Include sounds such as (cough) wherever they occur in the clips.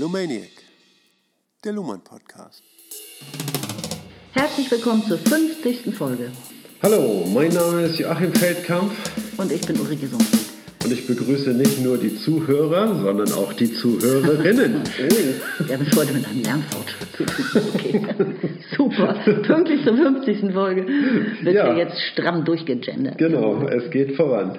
Lumaniac, der Luhmann Podcast. Herzlich willkommen zur 50. Folge. Hallo, mein Name ist Joachim Feldkampf Und ich bin Ulrike Sundfeld. Und ich begrüße nicht nur die Zuhörer, sondern auch die Zuhörerinnen. (laughs) Oh, wir haben es heute mit einem Lernfortschritt zu tun. Okay. Super. Pünktlich zur 50. Folge wird Ja. ja jetzt stramm durchgegendert. genau, es geht voran.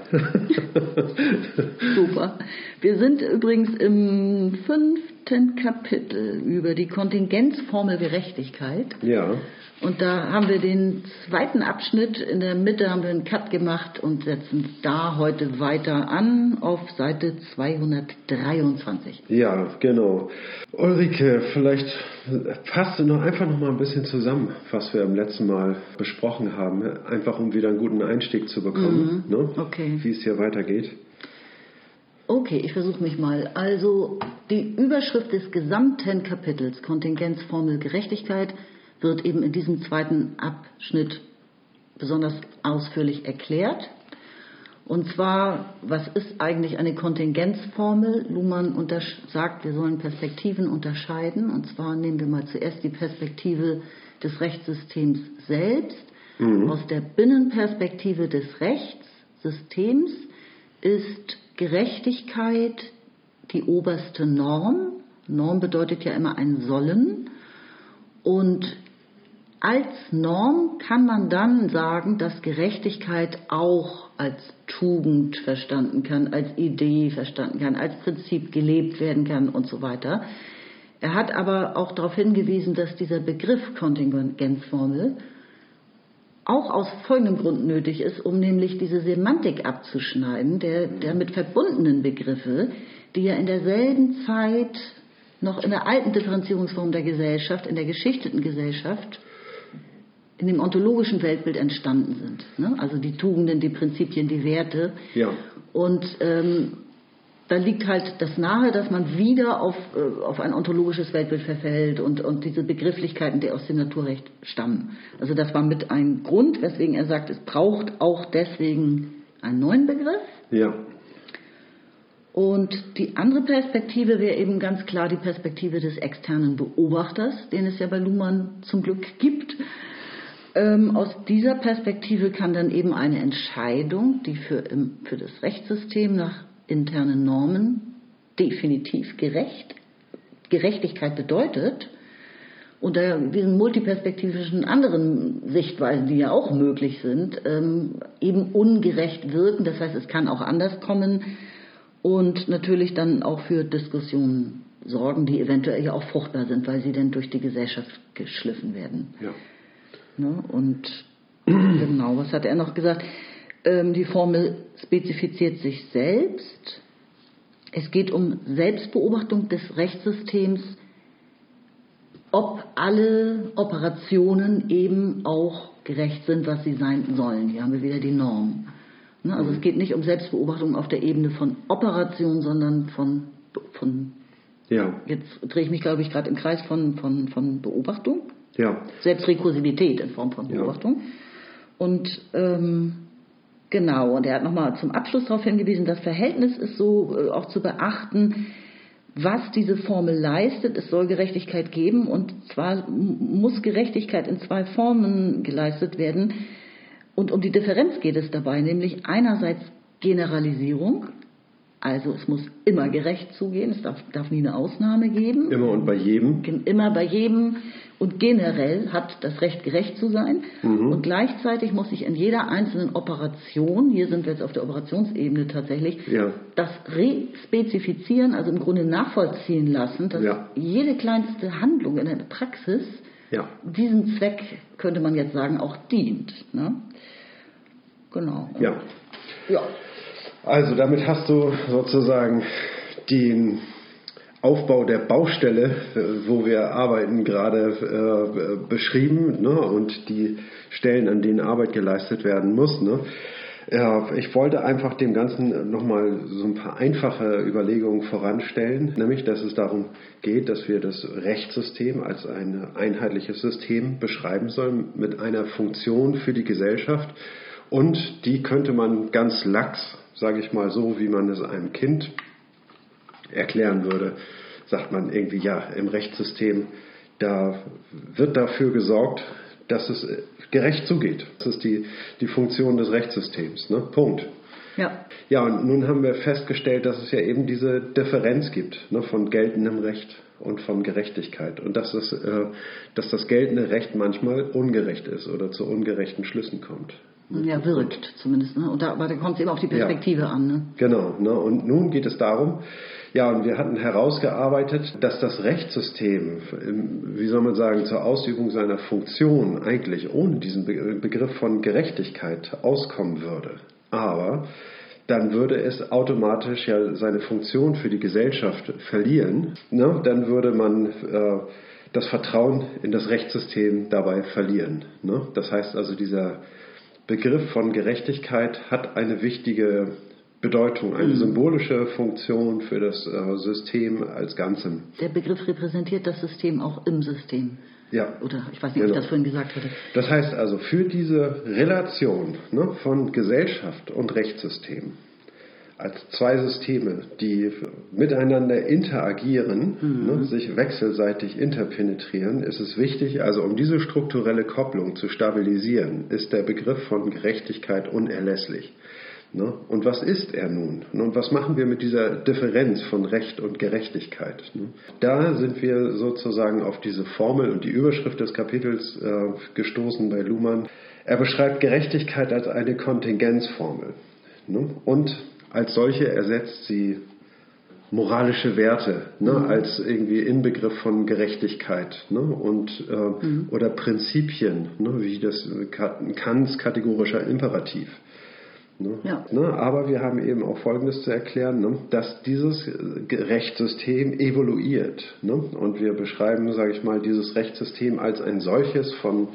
Super. Wir sind übrigens im fünften Kapitel über die Kontingenzformel Gerechtigkeit. ja, Und da haben wir den zweiten Abschnitt. In der Mitte haben wir einen Cut gemacht und setzen da heute weiter an auf Seite 223. ja, genau. Ulrike, vielleicht fasst du noch einfach noch mal ein bisschen zusammen, was wir im letzten Mal besprochen haben, einfach um wieder einen guten Einstieg zu bekommen, ne? Okay. wie es hier weitergeht. Okay, ich versuche mich mal. Also die Überschrift des gesamten Kapitels Kontingenzformel Gerechtigkeit wird eben in diesem zweiten Abschnitt besonders ausführlich erklärt. Und zwar, was ist eigentlich eine Kontingenzformel? Luhmann sagt, wir sollen Perspektiven unterscheiden. Und zwar nehmen wir mal zuerst die Perspektive des Rechtssystems selbst. Aus der Binnenperspektive des Rechtssystems ist Gerechtigkeit die oberste Norm. Norm bedeutet ja immer ein Sollen. Und als Norm kann man dann sagen, dass Gerechtigkeit auch als Tugend verstanden kann, als Idee verstanden kann, als Prinzip gelebt werden kann und so weiter. Er hat aber auch darauf hingewiesen, dass dieser Begriff Kontingenzformel auch aus folgendem Grund nötig ist, um nämlich diese Semantik abzuschneiden, der, der mit verbundenen Begriffe, die ja in derselben Zeit noch in der alten Differenzierungsform der Gesellschaft, in der geschichteten Gesellschaft, in dem ontologischen Weltbild entstanden sind. Ne? Also die Tugenden, die Prinzipien, die Werte. Ja. Und ähm, da liegt halt das nahe, dass man wieder auf, äh, auf ein ontologisches Weltbild verfällt und, und diese Begrifflichkeiten, die aus dem Naturrecht stammen. Also das war mit ein Grund, weswegen er sagt, es braucht auch deswegen einen neuen Begriff. Ja, Und die andere Perspektive wäre eben ganz klar die Perspektive des externen Beobachters, den es ja bei Luhmann zum Glück gibt. Ähm, aus dieser Perspektive kann dann eben eine Entscheidung, die für, im, für das Rechtssystem nach internen Normen definitiv gerecht, Gerechtigkeit bedeutet, unter diesen multiperspektivischen anderen Sichtweisen, die ja auch möglich sind, ähm, eben ungerecht wirken. Das heißt, es kann auch anders kommen und natürlich dann auch für Diskussionen sorgen, die eventuell ja auch fruchtbar sind, weil sie dann durch die Gesellschaft geschliffen werden. ja. Ne? Und (clears throat) genau, was hat er noch gesagt? Ähm, die Formel spezifiziert sich selbst. Es geht um Selbstbeobachtung des Rechtssystems, ob alle Operationen eben auch gerecht sind, was sie sein sollen. Hier haben wir wieder die Norm. Ne? Also es geht nicht um Selbstbeobachtung auf der Ebene von Operation, sondern von, von Ja, jetzt drehe ich mich, glaube ich, gerade im Kreis von, von, von Beobachtung. Ja, Selbstrekursivität in Form von Ja. Beobachtung. Und ähm, genau, und er hat nochmal zum Abschluss darauf hingewiesen, das Verhältnis ist so äh, auch zu beachten, was diese Formel leistet. Es soll Gerechtigkeit geben und zwar muss Gerechtigkeit in zwei Formen geleistet werden. Und um die Differenz geht es dabei, nämlich einerseits Generalisierung, also es muss immer gerecht zugehen, es darf, darf nie eine Ausnahme geben. immer und bei jedem. Immer bei jedem und generell hat das Recht gerecht zu sein. Und gleichzeitig muss ich in jeder einzelnen Operation, hier sind wir jetzt auf der Operationsebene tatsächlich, Ja. das respezifizieren, also im Grunde nachvollziehen lassen, dass Ja. jede kleinste Handlung in der Praxis Ja. diesem Zweck, könnte man jetzt sagen, auch dient. Ne? Genau. Ja. Ja. Also damit hast du sozusagen den Aufbau der Baustelle, äh, wo wir arbeiten, gerade äh, beschrieben ne? und die Stellen, an denen Arbeit geleistet werden muss. Ne? Ja, ich wollte einfach dem Ganzen nochmal so ein paar einfache Überlegungen voranstellen, nämlich dass es darum geht, dass wir das Rechtssystem als ein einheitliches System beschreiben sollen mit einer Funktion für die Gesellschaft und die könnte man ganz lax, sage ich mal so, wie man es einem Kind erklären würde, sagt man irgendwie, ja, im Rechtssystem, da wird dafür gesorgt, dass es gerecht zugeht. Das ist die, die Funktion des Rechtssystems. Ne? Punkt. Ja. Ja, und nun haben wir festgestellt, dass es ja eben diese Differenz gibt ne, von geltendem Recht und von Gerechtigkeit. Und dass, es, äh, dass das geltende Recht manchmal ungerecht ist oder zu ungerechten Schlüssen kommt. Ja, wirkt zumindest. Ne? Und da, aber da kommt es eben auf die Perspektive ja. an. Ne? Genau. Ne? Und nun geht es darum, ja, und wir hatten herausgearbeitet, dass das Rechtssystem, wie soll man sagen, zur Ausübung seiner Funktion eigentlich ohne diesen Begriff von Gerechtigkeit auskommen würde. Aber dann würde es automatisch ja seine Funktion für die Gesellschaft verlieren. Ne? Dann würde man äh, das Vertrauen in das Rechtssystem dabei verlieren. Ne? Das heißt also, dieser Begriff von Gerechtigkeit hat eine wichtige Bedeutung, eine mhm. symbolische Funktion für das äh, System als Ganzem. Der Begriff repräsentiert das System auch im System. Ja. Oder ich weiß nicht, genau. ob ich genau. das vorhin gesagt hatte. Das heißt also, für diese Relation ne, von Gesellschaft und Rechtssystem als zwei Systeme, die miteinander interagieren, mhm. ne, sich wechselseitig interpenetrieren, ist es wichtig, also um diese strukturelle Kopplung zu stabilisieren, ist der Begriff von Gerechtigkeit unerlässlich. Ne? Und was ist er nun? Und was machen wir mit dieser Differenz von Recht und Gerechtigkeit? Ne? Da sind wir sozusagen auf diese Formel und die Überschrift des Kapitels äh, gestoßen bei Luhmann. Er beschreibt Gerechtigkeit als eine Kontingenzformel. Ne? Und als solche ersetzt sie moralische Werte ne, mhm. als irgendwie Inbegriff von Gerechtigkeit ne, und äh, mhm. oder Prinzipien, ne, wie das Kants kategorischer Imperativ. Ne? Ja. Ne? Aber wir haben eben auch Folgendes zu erklären, ne? dass dieses Rechtssystem evoluiert. Ne? Und wir beschreiben, sage ich mal, dieses Rechtssystem als ein solches von,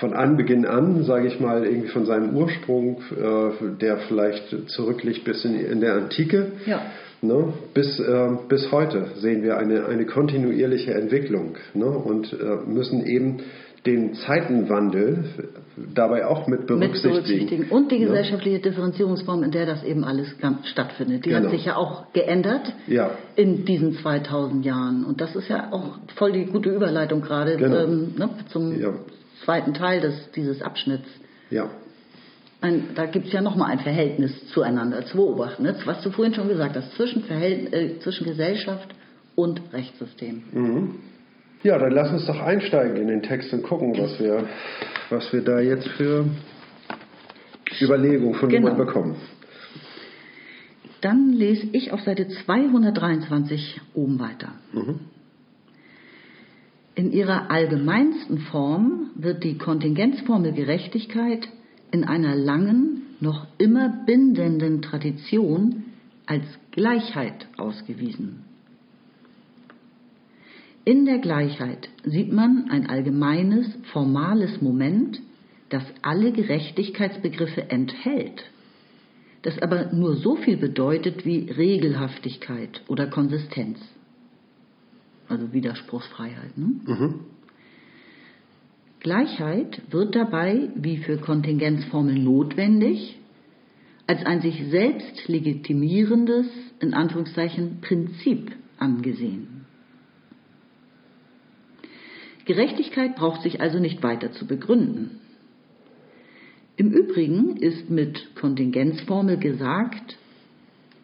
von Anbeginn an, sage ich mal, irgendwie von seinem Ursprung, äh, der vielleicht zurückliegt bis in, der Antike. Ja. Ne, bis, äh, bis heute sehen wir eine, eine kontinuierliche Entwicklung ne, und äh, müssen eben den Zeitenwandel dabei auch mit berücksichtigen. Mit berücksichtigen. Und die gesellschaftliche Differenzierungsform, in der das eben alles stattfindet. Die genau. hat sich ja auch geändert ja. in diesen 2000 Jahren. Und das ist ja auch voll die gute Überleitung gerade genau. ähm, ne, zum ja. Zweiten Teil des, dieses Abschnitts. Ja. Ein, da gibt es ja nochmal ein Verhältnis zueinander zu beobachten, ne? was du vorhin schon gesagt hast, zwischen, Verhält äh, zwischen Gesellschaft und Rechtssystem. Mhm. Ja, dann lass uns doch einsteigen in den Text und gucken, was wir, was wir da jetzt für Überlegungen von genau. bekommen. Dann lese ich auf Seite 223 oben weiter. Mhm. In ihrer allgemeinsten Form wird die Kontingenzformel Gerechtigkeit in einer langen, noch immer bindenden Tradition als Gleichheit ausgewiesen. In der Gleichheit sieht man ein allgemeines, formales Moment, das alle Gerechtigkeitsbegriffe enthält, das aber nur so viel bedeutet wie Regelhaftigkeit oder Konsistenz. Also Widerspruchsfreiheit. Ne? Mhm. Gleichheit wird dabei, wie für Kontingenzformeln notwendig, als ein sich selbst legitimierendes, in Anführungszeichen, Prinzip angesehen. Gerechtigkeit braucht sich also nicht weiter zu begründen. Im Übrigen ist mit Kontingenzformel gesagt,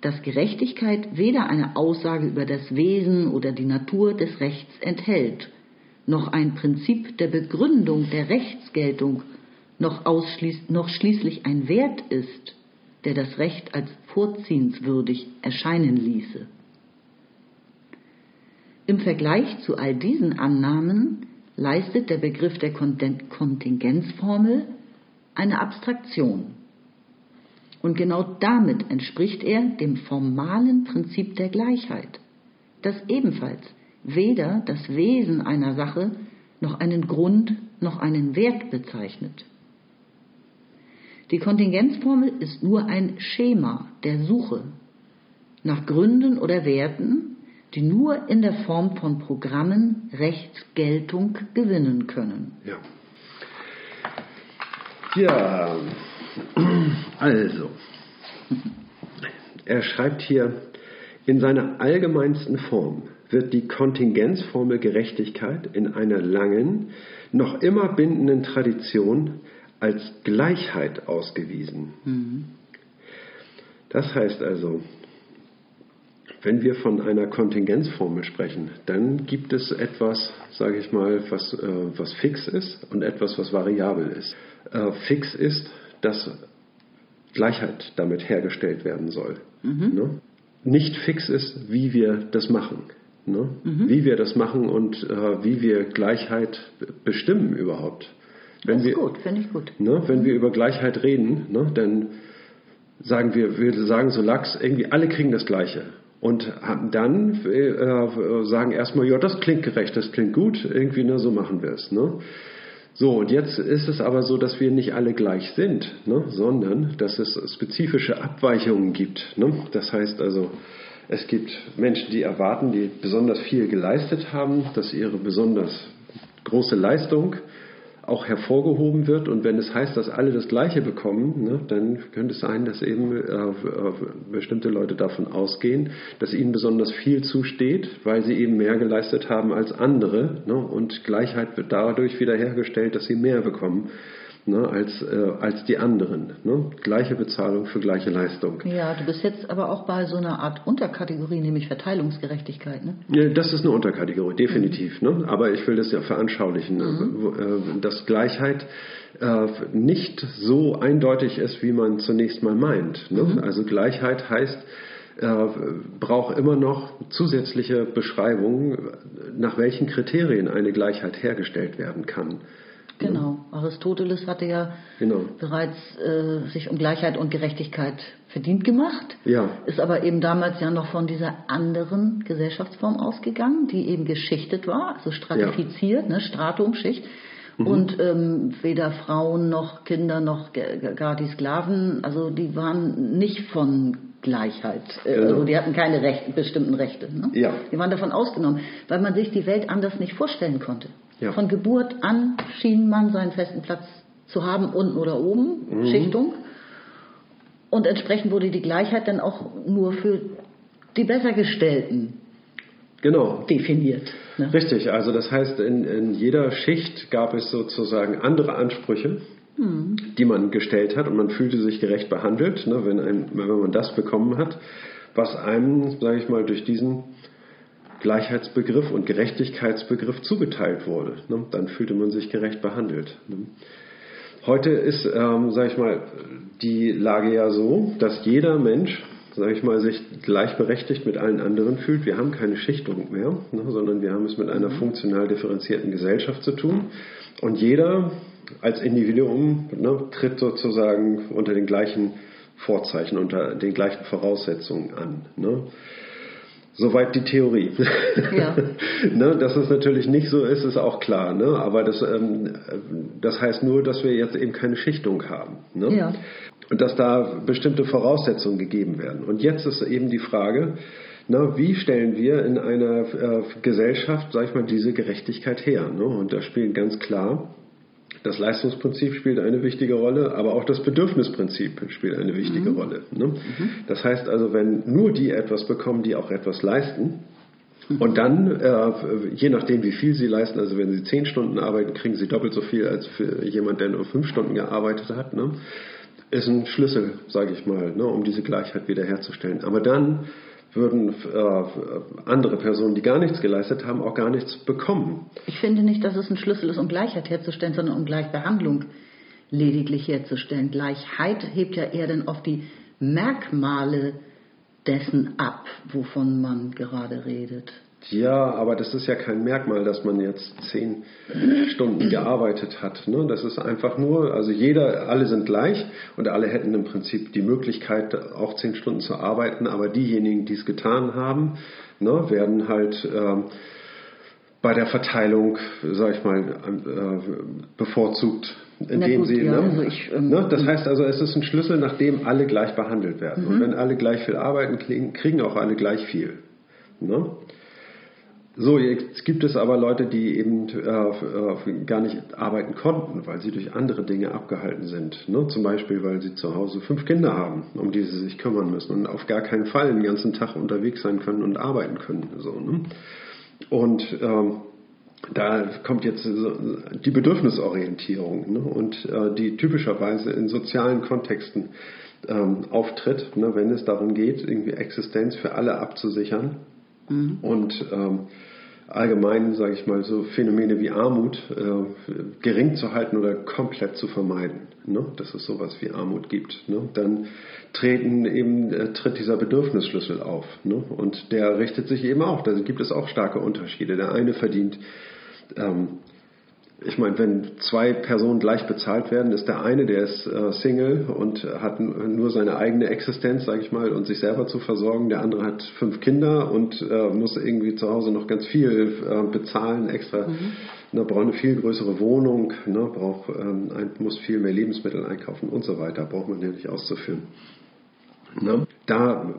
dass Gerechtigkeit weder eine Aussage über das Wesen oder die Natur des Rechts enthält, noch ein Prinzip der Begründung der Rechtsgeltung, noch, ausschließ, noch schließlich ein Wert ist, der das Recht als vorziehenswürdig erscheinen ließe. Im Vergleich zu all diesen Annahmen leistet der Begriff der Kontingenzformel eine Abstraktion. Und genau damit entspricht er dem formalen Prinzip der Gleichheit, das ebenfalls weder das Wesen einer Sache noch einen Grund noch einen Wert bezeichnet. Die Kontingenzformel ist nur ein Schema der Suche nach Gründen oder Werten, die nur in der Form von Programmen Rechtsgeltung gewinnen können. Ja. Ja, also, er schreibt hier, In seiner allgemeinsten Form wird die Kontingenzformel Gerechtigkeit in einer langen, noch immer bindenden Tradition als Gleichheit ausgewiesen. Mhm. Das heißt also, wenn wir von einer Kontingenzformel sprechen, dann gibt es etwas, sage ich mal, was, äh, was fix ist und etwas, was variabel ist. Äh, fix ist, dass Gleichheit damit hergestellt werden soll. Mhm. Ne? Nicht fix ist, wie wir das machen. Ne? Mhm. Wie wir das machen und äh, wie wir Gleichheit bestimmen überhaupt. Wenn das ist wir, gut, finde ich gut. Ne, wenn mhm. wir über Gleichheit reden, ne, dann sagen wir, wir sagen so lax, irgendwie alle kriegen das Gleiche. Und dann äh, sagen erstmal, ja, das klingt gerecht, das klingt gut, irgendwie, ne, so machen wir es. Ne? So, und jetzt ist es aber so, dass wir nicht alle gleich sind, ne, sondern dass es spezifische Abweichungen gibt. Ne? Das heißt also, es gibt Menschen, die erwarten, die besonders viel geleistet haben, dass ihre besonders große Leistung auch hervorgehoben wird. Und wenn es heißt, dass alle das Gleiche bekommen, ne, dann könnte es sein, dass eben äh, bestimmte Leute davon ausgehen, dass ihnen besonders viel zusteht, weil sie eben mehr geleistet haben als andere. Ne, und Gleichheit wird dadurch wiederhergestellt, dass sie mehr bekommen ne, als, äh, als die anderen. Ne? Gleiche Bezahlung für gleiche Leistung. Ja, du bist jetzt aber auch bei so einer Art Unterkategorie, nämlich Verteilungsgerechtigkeit. Ne? Ja, das ist eine Unterkategorie, definitiv. Mhm. Ne? Aber ich will das ja veranschaulichen, mhm. äh, dass Gleichheit äh, nicht so eindeutig ist, wie man zunächst mal meint. Ne? Mhm. Also Gleichheit heißt, äh, braucht immer noch zusätzliche Beschreibungen, nach welchen Kriterien eine Gleichheit hergestellt werden kann. Genau. Aristoteles hatte ja genau. bereits äh, sich um Gleichheit und Gerechtigkeit verdient gemacht, ja. ist aber eben damals ja noch von dieser anderen Gesellschaftsform ausgegangen, die eben geschichtet war, also stratifiziert, ja. ne, Stratum, Schicht. Mhm. Und ähm, weder Frauen noch Kinder noch gar die Sklaven, also die waren nicht von Gleichheit. Äh, genau. Also die hatten keine Recht, bestimmten Rechte. Ne? Ja. Die waren davon ausgenommen, weil man sich die Welt anders nicht vorstellen konnte. Ja. Von Geburt an schien man seinen festen Platz zu haben, unten oder oben, mhm. Schichtung. Und entsprechend wurde die Gleichheit dann auch nur für die Bessergestellten genau. definiert. Ne? Richtig, also das heißt, in, in, jeder Schicht gab es sozusagen andere Ansprüche, mhm. die man gestellt hat und man fühlte sich gerecht behandelt, ne, wenn, ein, wenn man das bekommen hat, was einem, sage ich mal, durch diesen Gleichheitsbegriff und Gerechtigkeitsbegriff zugeteilt wurde. Ne? Dann fühlte man sich gerecht behandelt. Ne? Heute ist, ähm, sage ich mal, die Lage ja so, dass jeder Mensch, sage ich mal, sich gleichberechtigt mit allen anderen fühlt. Wir haben keine Schichtung mehr, ne, sondern wir haben es mit einer funktional differenzierten Gesellschaft zu tun. Und jeder als Individuum ne, tritt sozusagen unter den gleichen Vorzeichen, unter den gleichen Voraussetzungen an. Ne? Soweit die Theorie. Ja. (laughs) ne, dass es natürlich nicht so ist, ist auch klar. Ne? Aber das, ähm, das heißt nur, dass wir jetzt eben keine Schichtung haben. Ne? Ja. Und dass da bestimmte Voraussetzungen gegeben werden. Und jetzt ist eben die Frage, na, wie stellen wir in einer äh, Gesellschaft, sag ich mal, diese Gerechtigkeit her? Ne? Und da spielen ganz klar das Leistungsprinzip spielt eine wichtige Rolle, aber auch das Bedürfnisprinzip spielt eine wichtige mhm. Rolle. Ne? Mhm. Das heißt also, wenn nur die etwas bekommen, die auch etwas leisten, mhm. und dann, äh, je nachdem, wie viel sie leisten, also wenn sie zehn Stunden arbeiten, kriegen sie doppelt so viel als für jemand, der nur fünf Stunden gearbeitet hat, ne? ist ein Schlüssel, sage ich mal, ne? um diese Gleichheit wiederherzustellen. Aber dann würden äh, andere Personen, die gar nichts geleistet haben, auch gar nichts bekommen. Ich finde nicht, dass es ein Schlüssel ist, um Gleichheit herzustellen, sondern um Gleichbehandlung lediglich herzustellen. Gleichheit hebt ja eher dann auf die Merkmale dessen ab, wovon man gerade redet. Ja, aber das ist ja kein Merkmal, dass man jetzt zehn Stunden (clears throat) gearbeitet hat. Ne? Das ist einfach nur, also jeder, alle sind gleich und alle hätten im Prinzip die Möglichkeit, auch zehn Stunden zu arbeiten, aber diejenigen, die es getan haben, ne, werden halt ähm, bei der Verteilung, sag ich mal, äh, bevorzugt indem gut, sie. Ja, ne, also ich, ähm, ne, das heißt also, es ist ein Schlüssel, nach dem alle gleich behandelt werden. Mhm. Und wenn alle gleich viel arbeiten, kriegen, kriegen auch alle gleich viel. Ne? So, jetzt gibt es aber Leute, die eben äh, äh, gar nicht arbeiten konnten, weil sie durch andere Dinge abgehalten sind. Ne? Zum Beispiel, weil sie zu Hause fünf Kinder haben, um die sie sich kümmern müssen und auf gar keinen Fall den ganzen Tag unterwegs sein können und arbeiten können. So, ne? Und ähm, da kommt jetzt die Bedürfnisorientierung ne? und äh, die typischerweise in sozialen Kontexten ähm, auftritt, ne? wenn es darum geht, irgendwie Existenz für alle abzusichern Mhm. Und ähm, allgemein, sage ich mal, so Phänomene wie Armut äh, gering zu halten oder komplett zu vermeiden, ne? dass es sowas wie Armut gibt. Ne? Dann treten eben, äh, tritt dieser Bedürfnisschlüssel auf. Ne? Und der richtet sich eben auch, da gibt es auch starke Unterschiede. Der eine verdient ähm, ich meine, wenn zwei Personen gleich bezahlt werden, ist der eine, der ist äh, Single und hat nur seine eigene Existenz, sage ich mal, und sich selber zu versorgen. Der andere hat fünf Kinder und äh, muss irgendwie zu Hause noch ganz viel äh, bezahlen, extra. Mhm. Ne, braucht eine viel größere Wohnung, ne, braucht, ähm, ein, muss viel mehr Lebensmittel einkaufen und so weiter. Braucht man ja nicht auszuführen. Ne? Da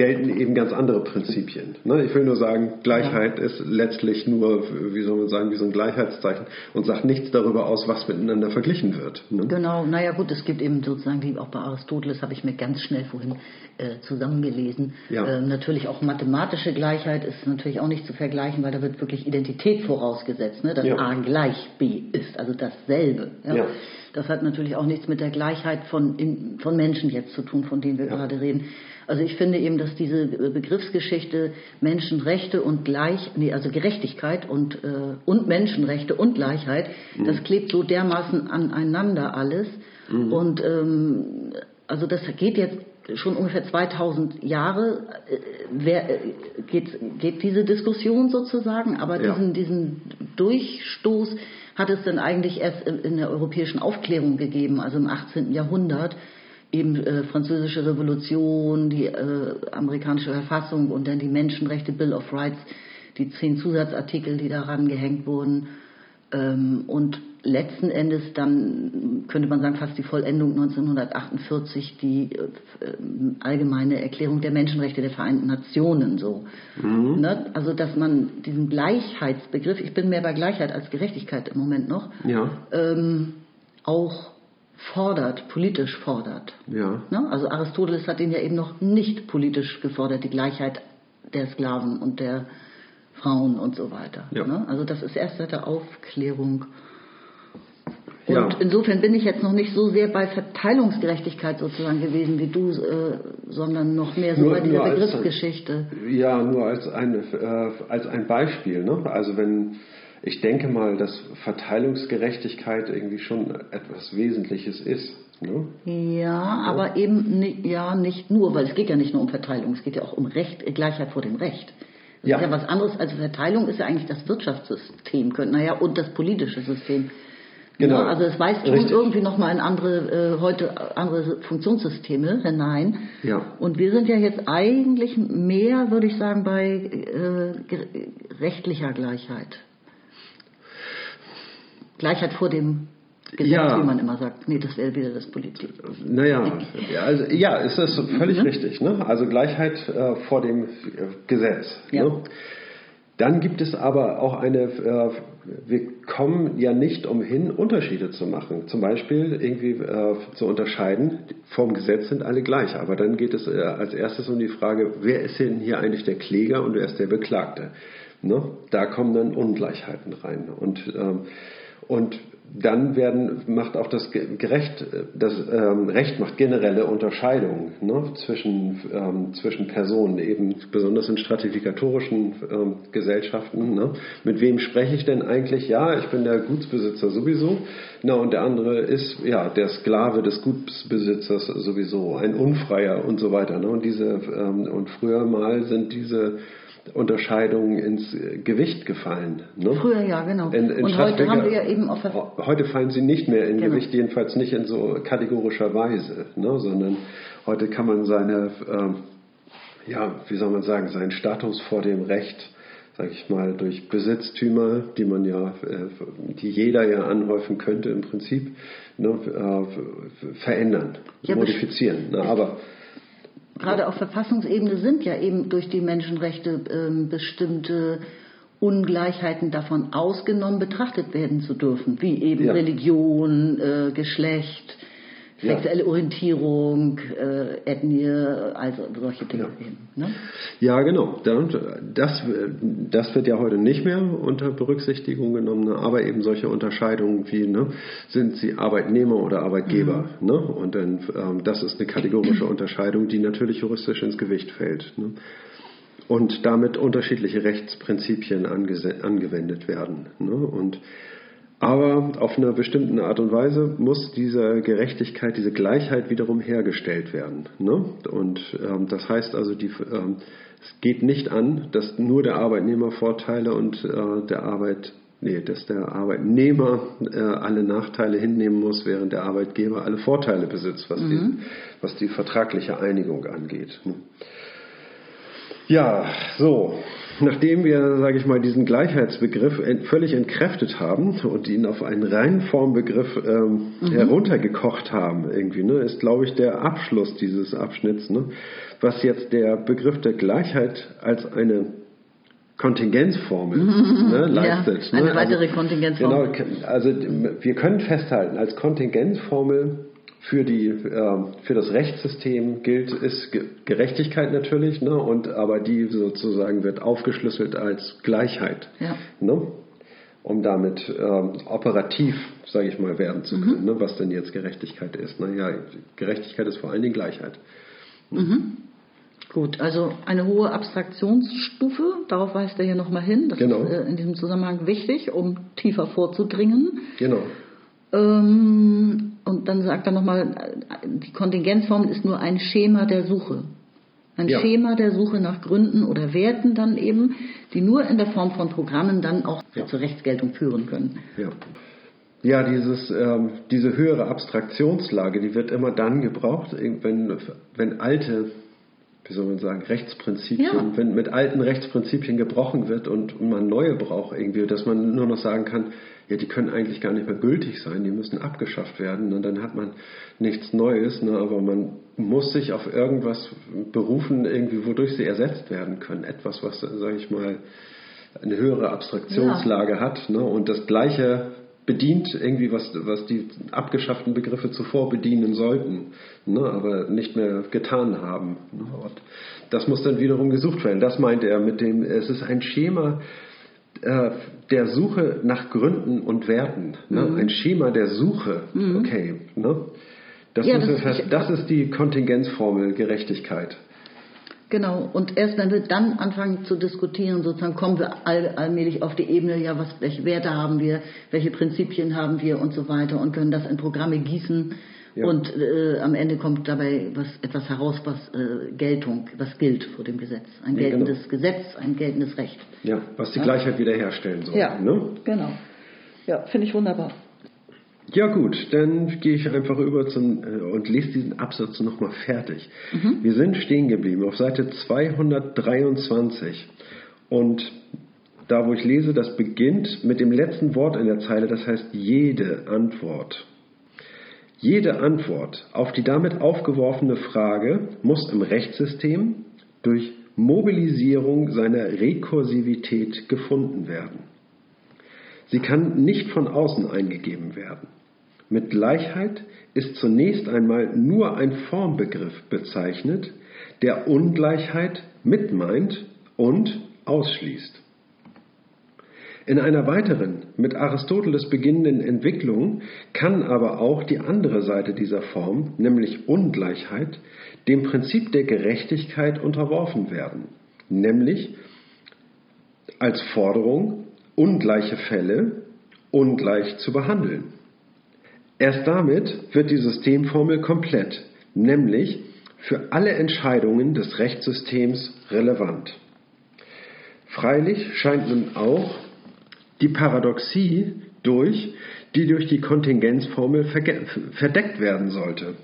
gelten eben ganz andere Prinzipien. Ne? Ich will nur sagen, Gleichheit ja. ist letztlich nur, wie soll man sagen, wie so ein Gleichheitszeichen und sagt nichts darüber aus, was miteinander verglichen wird. Ne? Genau, naja gut, es gibt eben sozusagen, wie auch bei Aristoteles, habe ich mir ganz schnell vorhin äh, zusammengelesen, ja. äh, natürlich auch mathematische Gleichheit ist natürlich auch nicht zu vergleichen, weil da wird wirklich Identität vorausgesetzt, ne? dass ja. A gleich B ist, also dasselbe. Das hat natürlich auch nichts mit der Gleichheit von, in, von Menschen jetzt zu tun, von denen wir gerade reden. Also ich finde eben, dass diese Begriffsgeschichte Menschenrechte und Gleich, nee, also Gerechtigkeit und, äh, und Menschenrechte und Gleichheit, mhm. das klebt so dermaßen aneinander alles. Mhm. Und ähm, also das geht jetzt schon ungefähr 2000 Jahre äh, wer, äh, geht, geht diese Diskussion sozusagen, aber ja. diesen, diesen Durchstoß hat es dann eigentlich erst in, in der europäischen Aufklärung gegeben, also im 18. Jahrhundert eben äh, französische Revolution, die äh, amerikanische Verfassung und dann die Menschenrechte Bill of Rights, die zehn Zusatzartikel, die daran gehängt wurden. Ähm, und letzten Endes dann, könnte man sagen, fast die Vollendung 1948, die äh, allgemeine Erklärung der Menschenrechte der Vereinten Nationen so. Mhm. Ne? Also, dass man diesen Gleichheitsbegriff, ich bin mehr bei Gleichheit als Gerechtigkeit im Moment noch, ja. ähm, auch fordert, politisch fordert. Ja. Ne? Also Aristoteles hat ihn ja eben noch nicht politisch gefordert, die Gleichheit der Sklaven und der Frauen und so weiter. Ja. Ne? Also das ist erst seit der Aufklärung. Und ja. insofern bin ich jetzt noch nicht so sehr bei Verteilungsgerechtigkeit sozusagen gewesen wie du, äh, sondern noch mehr so nur, bei dieser Begriffsgeschichte. Ja, nur als ein, äh, als ein Beispiel. Ne? Also wenn ich denke mal, dass Verteilungsgerechtigkeit irgendwie schon etwas Wesentliches ist. Ne? Ja, aber eben nicht, ja, nicht nur, weil es geht ja nicht nur um Verteilung, es geht ja auch um Recht, Gleichheit vor dem Recht. Das ja. ist ja was anderes als Verteilung, ist ja eigentlich das Wirtschaftssystem, naja, und das politische System. Genau. Ja, also es weist schon irgendwie nochmal in andere, äh, heute andere Funktionssysteme hinein. Ja. Und wir sind ja jetzt eigentlich mehr, würde ich sagen, bei äh, rechtlicher Gleichheit. Gleichheit vor dem Gesetz, ja. wie man immer sagt. Nee, das wäre wieder das Politik. Naja, also, ja, ist das völlig mhm. richtig. Ne? Also Gleichheit äh, vor dem äh, Gesetz. Ja. Ne? Dann gibt es aber auch eine, äh, wir kommen ja nicht umhin, Unterschiede zu machen. Zum Beispiel irgendwie äh, zu unterscheiden, vom Gesetz sind alle gleich. Aber dann geht es äh, als erstes um die Frage, wer ist denn hier eigentlich der Kläger und wer ist der Beklagte? Ne? Da kommen dann Ungleichheiten rein. Und ähm, und dann werden, macht auch das Gerecht, das ähm, Recht macht generelle Unterscheidungen ne, zwischen, ähm, zwischen Personen, eben besonders in stratifikatorischen ähm, Gesellschaften. Ne. Mit wem spreche ich denn eigentlich? Ja, ich bin der Gutsbesitzer sowieso. Na, und der andere ist ja der Sklave des Gutsbesitzers sowieso, ein Unfreier und so weiter. Ne. Und diese ähm, und früher mal sind diese Unterscheidungen ins Gewicht gefallen. Ne? Früher ja, genau. In, in und heute haben wir ja eben auf Heute fallen sie nicht mehr in genau. Gewicht, jedenfalls nicht in so kategorischer Weise, ne? sondern heute kann man seine, äh, ja, wie soll man sagen, seinen Status vor dem Recht, sage ich mal, durch Besitztümer, die man ja, äh, die jeder ja anhäufen könnte im Prinzip, ne, äh, verändern, ja, modifizieren. Ne? Aber gerade auf Verfassungsebene sind ja eben durch die Menschenrechte ähm, bestimmte Ungleichheiten davon ausgenommen betrachtet werden zu dürfen, wie eben Ja. Religion, äh, Geschlecht, Ja. sexuelle Orientierung, äh, Ethnie, also solche Dinge Ja. eben. Ne? Ja, genau. Da- Das, das wird ja heute nicht mehr unter Berücksichtigung genommen, ne? aber eben solche Unterscheidungen wie, ne, sind sie Arbeitnehmer oder Arbeitgeber? Ne? Und dann, ähm, das ist eine kategorische Unterscheidung, die natürlich juristisch ins Gewicht fällt. Ne? Und damit unterschiedliche Rechtsprinzipien angewendet werden. Ne? Und aber auf einer bestimmten Art und Weise muss diese Gerechtigkeit, diese Gleichheit wiederum hergestellt werden. Ne? Und ähm, das heißt also, die, ähm, es geht nicht an, dass nur der Arbeitnehmer Vorteile und äh, der Arbeit, nee, dass der Arbeitnehmer äh, alle Nachteile hinnehmen muss, während der Arbeitgeber alle Vorteile besitzt, was, die, was die vertragliche Einigung angeht. Ne? Ja, so. Nachdem wir, sage ich mal, diesen Gleichheitsbegriff ent völlig entkräftet haben und ihn auf einen reinen Formbegriff ähm, heruntergekocht haben, irgendwie, ne, ist, glaube ich, der Abschluss dieses Abschnitts, ne, was jetzt der Begriff der Gleichheit als eine Kontingenzformel ne, leistet. eine ne? weitere Kontingenzformel. Genau, also wir können festhalten, als Kontingenzformel für, die, äh, für das Rechtssystem gilt ist Ge- Gerechtigkeit natürlich, ne, und, aber die sozusagen wird aufgeschlüsselt als Gleichheit, Ja. ne, um damit ähm, operativ, sage ich mal, werden zu können, ne, was denn jetzt Gerechtigkeit ist. Naja, Gerechtigkeit ist vor allen Dingen Gleichheit. Gut, also eine hohe Abstraktionsstufe, darauf weist er hier nochmal hin. Das Genau. ist äh, in diesem Zusammenhang wichtig, um tiefer vorzudringen. Genau. Ähm, und dann sagt er nochmal, die Kontingenzformel ist nur ein Schema der Suche. Ein Ja. Schema der Suche nach Gründen oder Werten dann eben, die nur in der Form von Programmen dann auch Ja. zur Rechtsgeltung führen können. Ja. Ja, dieses, ähm, diese höhere Abstraktionslage, die wird immer dann gebraucht, wenn, wenn alte, wie soll man sagen, Rechtsprinzipien, Ja. wenn mit alten Rechtsprinzipien gebrochen wird und man neue braucht irgendwie, dass man nur noch sagen kann, ja, die können eigentlich gar nicht mehr gültig sein, die müssen abgeschafft werden und dann hat man nichts Neues, ne, aber man muss sich auf irgendwas berufen, irgendwie, wodurch sie ersetzt werden können. Etwas, was, sage ich mal, eine höhere Abstraktionslage hat ne, und das Gleiche bedient irgendwie, was, was die abgeschafften Begriffe zuvor bedienen sollten, ne, aber nicht mehr getan haben. Ne, das muss dann wiederum gesucht werden. Das meint er mit dem, es ist ein Schema äh, der Suche nach Gründen und Werten. Ne? Ein Schema der Suche. Okay. Ne? Das, Ja, das- fest, ich- das ist die Kontingenzformel Gerechtigkeit. Genau, und erst wenn wir dann anfangen zu diskutieren, sozusagen kommen wir all, allmählich auf die Ebene, ja, was, welche Werte haben wir, welche Prinzipien haben wir und so weiter und können das in Programme gießen. Ja. Und äh, am Ende kommt dabei was, etwas heraus, was äh, Geltung, was gilt vor dem Gesetz. Ein Ja, genau. geltendes Gesetz, ein geltendes Recht. Ja, was die Ja. Gleichheit wiederherstellen soll. Ja, Ne? genau. Ja, finde ich wunderbar. Ja gut, dann gehe ich einfach über zum äh, und lese diesen Absatz nochmal fertig. Wir sind stehen geblieben auf Seite 223 und da wo ich lese, das beginnt mit dem letzten Wort in der Zeile, das heißt jede Antwort. Jede Antwort auf die damit aufgeworfene Frage muss im Rechtssystem durch Mobilisierung seiner Rekursivität gefunden werden. Sie kann nicht von außen eingegeben werden. Mit Gleichheit ist zunächst einmal nur ein Formbegriff bezeichnet, der Ungleichheit mitmeint und ausschließt. In einer weiteren, mit Aristoteles beginnenden Entwicklung kann aber auch die andere Seite dieser Form, nämlich Ungleichheit, dem Prinzip der Gerechtigkeit unterworfen werden, nämlich als Forderung, ungleiche Fälle ungleich zu behandeln. Erst damit wird die Systemformel komplett, nämlich für alle Entscheidungen des Rechtssystems relevant. Freilich scheint nun auch die Paradoxie durch, die durch die Kontingenzformel verdeckt werden sollte.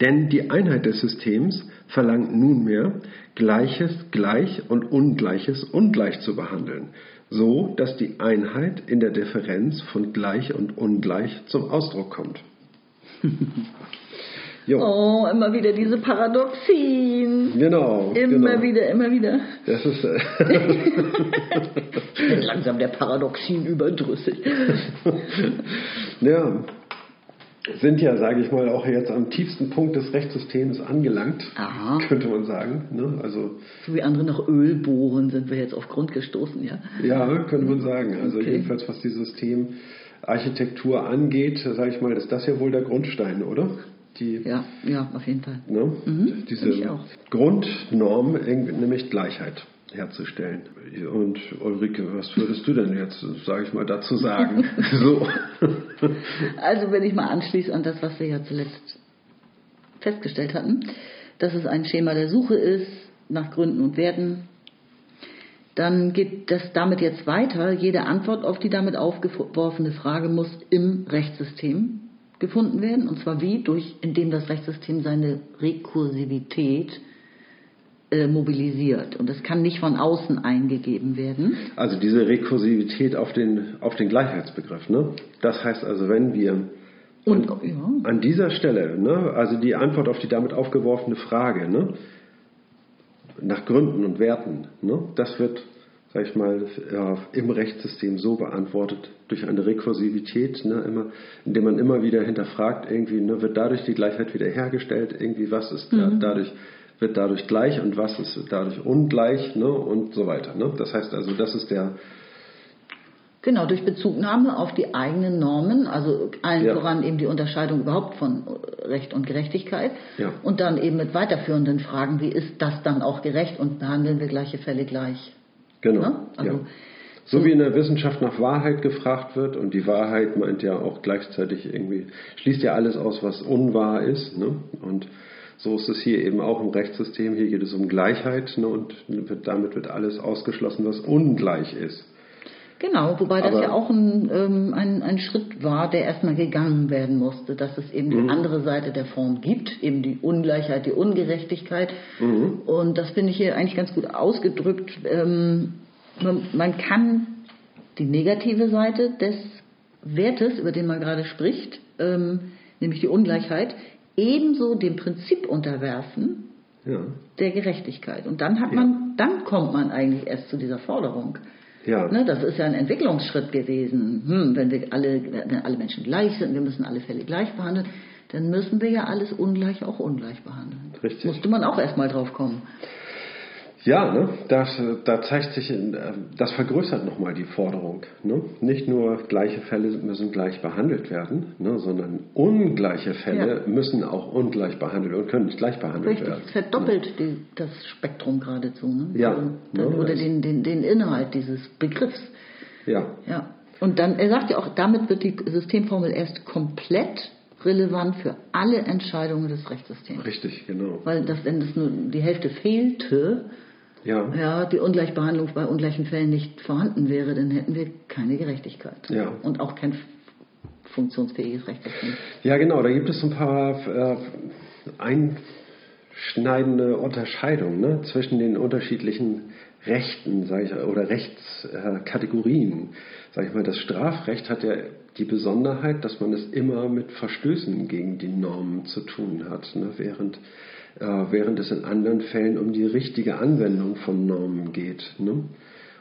Denn die Einheit des Systems verlangt nunmehr, Gleiches gleich und Ungleiches ungleich zu behandeln, so dass die Einheit in der Differenz von gleich und ungleich zum Ausdruck kommt. (laughs) Jo. Oh, immer wieder diese Paradoxien. Genau. Immer genau. wieder, immer wieder. Das ist, äh, (laughs) Ich bin langsam der Paradoxien überdrüssig. (laughs) ja, sind ja, sage ich mal, auch jetzt am tiefsten Punkt des Rechtssystems angelangt, Aha. könnte man sagen. Ne? Also So wie andere nach Öl bohren, sind wir jetzt auf Grund gestoßen, ja. ja, könnte man sagen. Also Okay. jedenfalls, was die Systemarchitektur angeht, sage ich mal, ist das ja wohl der Grundstein, oder? Die, Ja, ja, auf jeden Fall. ne? Mhm, Diese. Grundnorm, nämlich Gleichheit herzustellen. Und Ulrike, was würdest du denn jetzt, sage ich mal, dazu sagen? (laughs) so. Also wenn ich mal anschließe an das, was wir ja zuletzt festgestellt hatten, dass es ein Schema der Suche ist nach Gründen und Werten, dann geht das damit jetzt weiter. Jede Antwort auf die damit aufgeworfene Frage muss im Rechtssystem gefunden werden. Und zwar wie? Durch, indem das Rechtssystem seine Rekursivität äh, mobilisiert. Und das kann nicht von außen eingegeben werden. Also diese Rekursivität auf den, auf den Gleichheitsbegriff. Ne? Das heißt also, wenn wir Und an, ja, an dieser Stelle, ne, also die Antwort auf die damit aufgeworfene Frage, ne, nach Gründen und Werten, ne, das wird, sag ich mal, ja, im Rechtssystem so beantwortet durch eine Rekursivität, ne, immer, indem man immer wieder hinterfragt, irgendwie ne, wird dadurch die Gleichheit wiederhergestellt, irgendwie was ist da, dadurch wird dadurch gleich und was ist dadurch ungleich ne, und so weiter. Ne? Das heißt also, das ist der Genau, durch Bezugnahme auf die eigenen Normen, also allen Ja. voran eben die Unterscheidung überhaupt von Recht und Gerechtigkeit. Ja. Und dann eben mit weiterführenden Fragen, wie ist das dann auch gerecht und behandeln wir gleiche Fälle gleich? Genau. Ne? Also, ja. So wie in der Wissenschaft nach Wahrheit gefragt wird und die Wahrheit meint ja auch gleichzeitig irgendwie, schließt ja alles aus, was unwahr ist. Ne? Und so ist es hier eben auch im Rechtssystem. Hier geht es um Gleichheit ne? und damit wird alles ausgeschlossen, was ungleich ist. Genau, wobei das Aber- ja auch ein, ähm, ein, ein Schritt war, der erstmal gegangen werden musste, dass es eben Mhm. die andere Seite der Form gibt, eben die Ungleichheit, die Ungerechtigkeit. Mhm. Und das finde ich hier eigentlich ganz gut ausgedrückt. Ähm, man, man kann die negative Seite des Wertes, über den man gerade spricht, ähm, nämlich die Ungleichheit, ebenso dem Prinzip unterwerfen Ja. der Gerechtigkeit. Und dann hat Ja. man, dann kommt man eigentlich erst zu dieser Forderung. Ja. Ne, das ist ja ein Entwicklungsschritt gewesen. Hm, wenn wir alle, wenn alle Menschen gleich sind, wir müssen alle Fälle gleich behandeln, dann müssen wir ja alles ungleich auch ungleich behandeln. Richtig. Musste man auch erstmal drauf kommen. Ja, ne? das, da zeigt sich, in, äh, das vergrößert nochmal die Forderung. Ne? Nicht nur gleiche Fälle müssen gleich behandelt werden, ne? sondern ungleiche Fälle Ja. müssen auch ungleich behandelt und können nicht gleich behandelt Richtig, werden. es verdoppelt die, das Spektrum geradezu. Ne? Ja, Also, ne, oder das- den, den, den Inhalt dieses Begriffs. Ja, Ja. Und dann, er sagt ja auch, damit wird die Systemformel erst komplett relevant für alle Entscheidungen des Rechtssystems. richtig, genau. Weil das, wenn das nur die Hälfte fehlte, Ja, ja, die Ungleichbehandlung bei ungleichen Fällen nicht vorhanden wäre, dann hätten wir keine Gerechtigkeit. Ja. Und auch kein funktionsfähiges Rechtssystem. ja genau, da gibt es ein paar äh, einschneidende Unterscheidungen ne? zwischen den unterschiedlichen Rechten sag ich, oder Rechtskategorien. Sag ich mal, das Strafrecht hat ja die Besonderheit, dass man es immer mit Verstößen gegen die Normen zu tun hat, ne? während, äh, während es in anderen Fällen um die richtige Anwendung von Normen geht. Ne?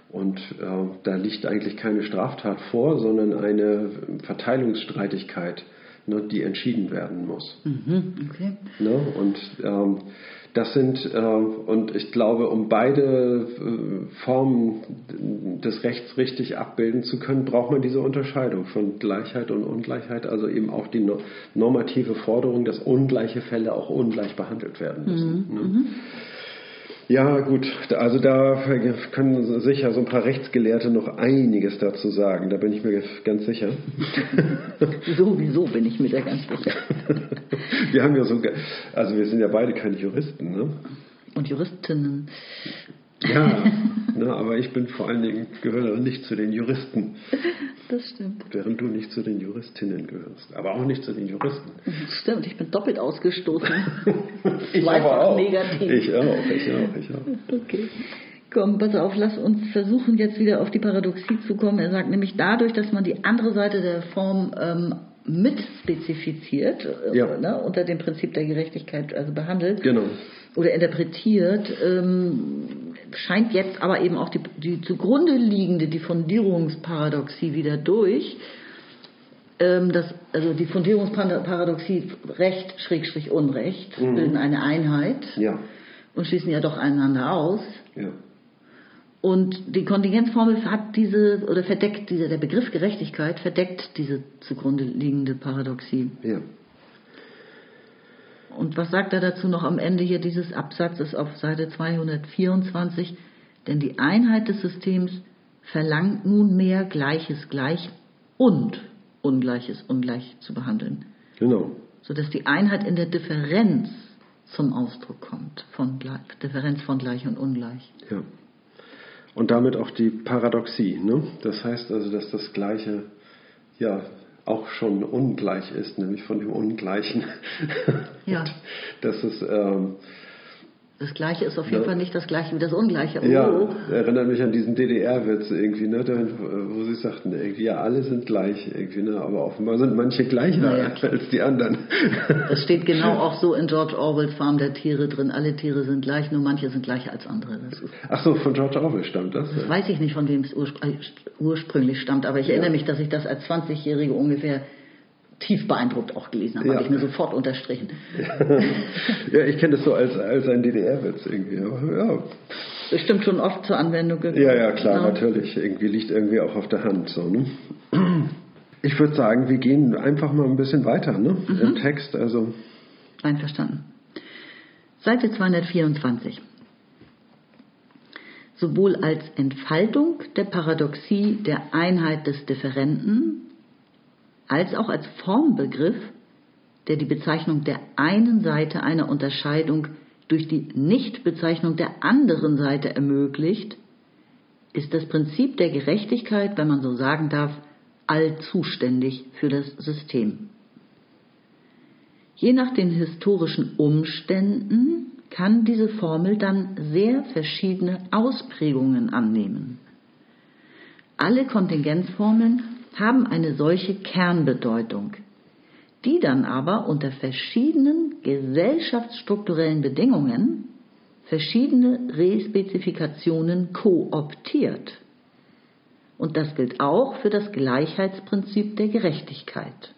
Und äh, da liegt eigentlich keine Straftat vor, sondern eine Verteilungsstreitigkeit, ne, die entschieden werden muss. Mhm, okay. Ne? Und ähm, das sind, äh, und ich glaube, um beide äh, Formen des Rechts richtig abbilden zu können, braucht man diese Unterscheidung von Gleichheit und Ungleichheit, also eben auch die no normative Forderung, dass ungleiche Fälle auch ungleich behandelt werden müssen. Ne? Ja, gut, also da können sicher so ein paar Rechtsgelehrte noch einiges dazu sagen, da bin ich mir ganz sicher. (laughs) Sowieso bin ich mir da ganz sicher. (laughs) Wir haben ja so, also wir sind ja beide keine Juristen, ne? Und Juristinnen. Ja, ne, aber ich bin vor allen Dingen, gehöre nicht zu den Juristen, Das stimmt. während du nicht zu den Juristinnen gehörst, aber auch nicht zu den Juristen. Das stimmt, ich bin doppelt ausgestoßen. (laughs) Ich aber auch. negativ. Ich auch, ich auch, ich auch. Okay. Komm, pass auf, lass uns versuchen, jetzt wieder auf die Paradoxie zu kommen. Er sagt nämlich dadurch, dass man die andere Seite der Form ähm, mitspezifiziert, äh, Ja. ne, unter dem Prinzip der Gerechtigkeit also behandelt Genau. oder interpretiert, ähm, scheint jetzt aber eben auch die, die zugrunde liegende Diffundierungsparadoxie wieder durch. Ähm, das, also die Fundierungsparadoxie Recht, Schrägstrich Unrecht, bilden eine Einheit Ja. und schließen ja doch einander aus. Ja. Und die Kontingenzformel hat diese, oder verdeckt diese, der Begriff Gerechtigkeit verdeckt diese zugrunde liegende Paradoxie. Ja. Und was sagt er dazu noch am Ende hier dieses Absatzes auf Seite 224? Denn die Einheit des Systems verlangt nunmehr Gleiches gleich und Ungleiches ungleich zu behandeln, Genau. sodass die Einheit in der Differenz zum Ausdruck kommt, von gleich, Differenz von gleich und ungleich. Ja. Und damit auch die Paradoxie. Ne? Das heißt also, dass das Gleiche ja auch schon ungleich ist, nämlich von dem Ungleichen. Ja. (laughs) Dass es ähm, Das Gleiche ist auf jeden Ja. Fall nicht das Gleiche wie das Ungleiche. Oh. Ja, erinnert mich an diesen DDR-Witz irgendwie, ne, wo sie sagten, irgendwie, ja, alle sind gleich irgendwie, ne, aber offenbar sind manche gleicher Na ja, klar. als die anderen. (laughs) Das steht genau (laughs) auch so in George Orwells Farm der Tiere drin. Alle Tiere sind gleich, nur manche sind gleicher als andere. Ach so, von George Orwell stammt das? das weiß ich nicht, von wem es urspr äh, ursprünglich stammt, aber ich erinnere mich, dass ich das als 20-Jährige ungefähr tief beeindruckt auch gelesen habe. Ja. Habe ich mir sofort unterstrichen. (laughs) ja, ich kenne das so als, als ein DDR-Witz irgendwie, ja. Bestimmt schon oft zur Anwendung gekommen. Ja, ja, klar, Ja. natürlich. Irgendwie liegt irgendwie auch auf der Hand so, ne? (clears throat) Ich würde sagen, wir gehen einfach mal ein bisschen weiter, ne? Mhm. Im Text, also. Einverstanden. Seite 224. Sowohl als Entfaltung der Paradoxie der Einheit des Differenten als auch als Formbegriff, der die Bezeichnung der einen Seite einer Unterscheidung durch die Nichtbezeichnung der anderen Seite ermöglicht, ist das Prinzip der Gerechtigkeit, wenn man so sagen darf, allzuständig für das System. Je nach den historischen Umständen kann diese Formel dann sehr verschiedene Ausprägungen annehmen. Alle Kontingenzformeln haben eine solche Kernbedeutung, die dann aber unter verschiedenen gesellschaftsstrukturellen Bedingungen verschiedene Respezifikationen kooptiert. Und das gilt auch für das Gleichheitsprinzip der Gerechtigkeit.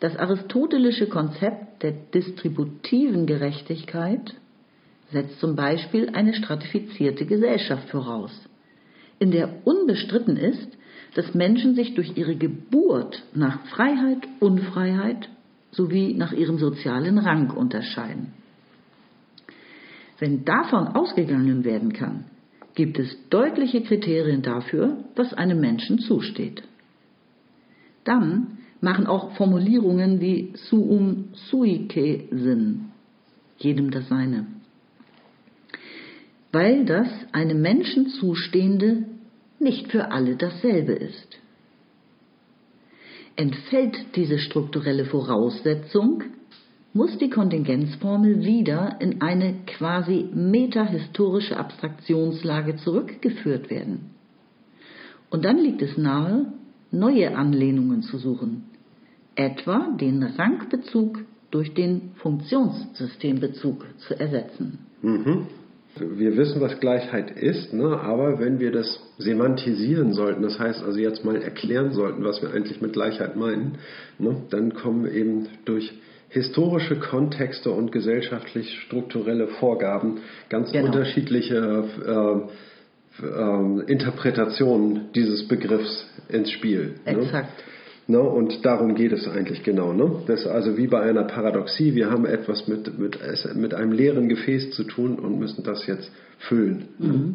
Das aristotelische Konzept der distributiven Gerechtigkeit setzt zum Beispiel eine stratifizierte Gesellschaft voraus, in der unbestritten ist, dass Menschen sich durch ihre Geburt nach Freiheit, Unfreiheit sowie nach ihrem sozialen Rang unterscheiden. Wenn davon ausgegangen werden kann, gibt es deutliche Kriterien dafür, was einem Menschen zusteht. Dann machen auch Formulierungen wie suum suique Sinn, jedem das Seine, weil das einem Menschen zustehende nicht für alle dasselbe ist. Entfällt diese strukturelle Voraussetzung, muss die Kontingenzformel wieder in eine quasi metahistorische Abstraktionslage zurückgeführt werden. Und dann liegt es nahe, neue Anlehnungen zu suchen, etwa den Rangbezug durch den Funktionssystembezug zu ersetzen. Mhm. Wir wissen, was Gleichheit ist, ne? aber wenn wir das semantisieren sollten, das heißt also jetzt mal erklären sollten, was wir eigentlich mit Gleichheit meinen, ne? dann kommen eben durch historische Kontexte und gesellschaftlich-strukturelle Vorgaben ganz Genau. unterschiedliche äh, äh, Interpretationen dieses Begriffs ins Spiel. Ne? Exakt. Ne, und darum geht es eigentlich genau. Ne? Das ist also wie bei einer Paradoxie, wir haben etwas mit, mit, mit einem leeren Gefäß zu tun und müssen das jetzt füllen. Ne?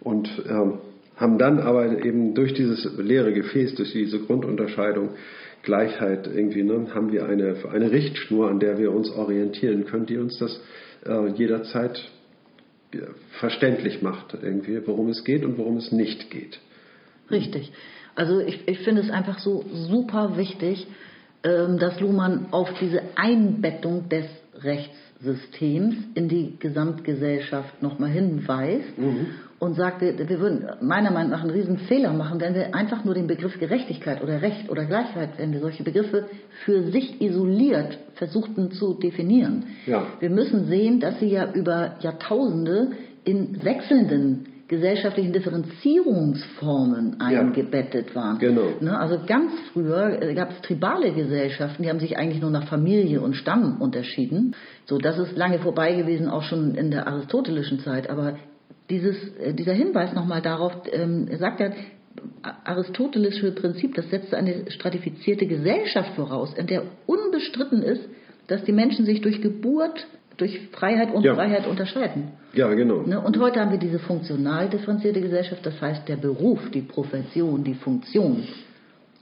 Und ähm, haben dann aber eben durch dieses leere Gefäß, durch diese Grundunterscheidung, Gleichheit irgendwie, ne, haben wir eine, eine Richtschnur, an der wir uns orientieren können, die uns das äh, jederzeit ja, verständlich macht, irgendwie, worum es geht und worum es nicht geht. Richtig. Also ich, ich finde es einfach so super wichtig, ähm, dass Luhmann auf diese Einbettung des Systems in die Gesamtgesellschaft nochmal hinweist mhm. und sagte, wir würden meiner Meinung nach einen riesen Fehler machen, wenn wir einfach nur den Begriff Gerechtigkeit oder Recht oder Gleichheit, wenn wir solche Begriffe für sich isoliert versuchten zu definieren. Ja. Wir müssen sehen, dass sie ja über Jahrtausende in wechselnden gesellschaftlichen Differenzierungsformen eingebettet ja, waren. Genau. Ne, also ganz früher äh, gab es tribale Gesellschaften, die haben sich eigentlich nur nach Familie und Stamm unterschieden. So, das ist lange vorbei gewesen, auch schon in der aristotelischen Zeit. Aber dieses, äh, dieser Hinweis nochmal darauf, ähm, sagt ja, aristotelische Prinzip, das setzt eine stratifizierte Gesellschaft voraus, in der unbestritten ist, dass die Menschen sich durch Geburt durch Freiheit und ja. Freiheit unterscheiden. Ja, genau. Ne? Und heute haben wir diese funktional differenzierte Gesellschaft, das heißt der Beruf, die Profession, die Funktion.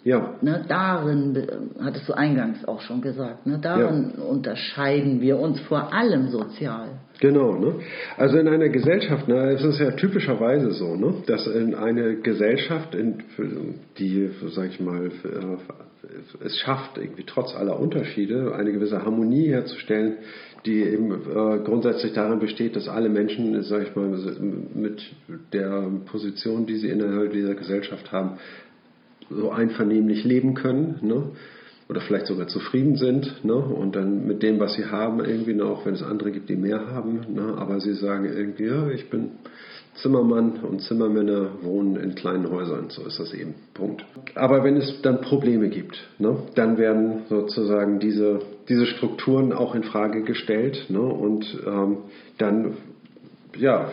Ja. Ne, darin, hattest du eingangs auch schon gesagt, ne, darin ja. unterscheiden wir uns vor allem sozial. Genau, ne? Also in einer Gesellschaft, ne, es ist ja typischerweise so, ne, dass in eine Gesellschaft, in, die, sag ich mal, es schafft, irgendwie trotz aller Unterschiede eine gewisse Harmonie herzustellen, die eben äh, grundsätzlich darin besteht, dass alle Menschen, sage ich mal, mit der Position, die sie innerhalb dieser Gesellschaft haben, so einvernehmlich leben können, ne? oder vielleicht sogar zufrieden sind ne? und dann mit dem, was sie haben, irgendwie noch, wenn es andere gibt, die mehr haben, ne? aber sie sagen irgendwie, ja, ich bin Zimmermann und Zimmermänner wohnen in kleinen Häusern, so ist das eben. Punkt. Aber wenn es dann Probleme gibt, ne, dann werden sozusagen diese, diese Strukturen auch in Frage gestellt ne, und ähm, dann, ja,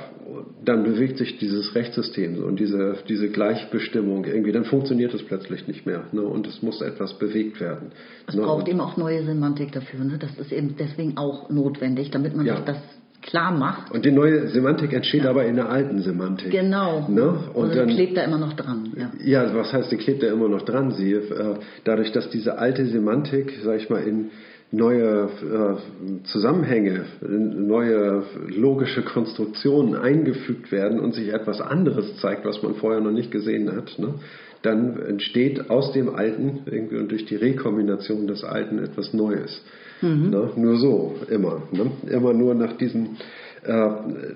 dann bewegt sich dieses Rechtssystem und diese, diese Gleichbestimmung irgendwie, dann funktioniert es plötzlich nicht mehr ne, und es muss etwas bewegt werden. Es ne, braucht eben auch neue Semantik dafür. Ne? Das ist eben deswegen auch notwendig, damit man ja. sich das klar macht. Und die neue Semantik entsteht ja. aber in der alten Semantik. Genau. Ne? Und, und dann klebt da immer noch dran. Ja. ja, was heißt, die klebt da immer noch dran? Sie, äh, dadurch, dass diese alte Semantik, sag ich mal, in neue äh, Zusammenhänge, neue logische Konstruktionen eingefügt werden und sich etwas anderes zeigt, was man vorher noch nicht gesehen hat, ne? dann entsteht aus dem Alten irgendwie und durch die Rekombination des Alten etwas Neues. Mhm. Ne? Nur so, immer. Ne? Immer nur nach diesen, äh,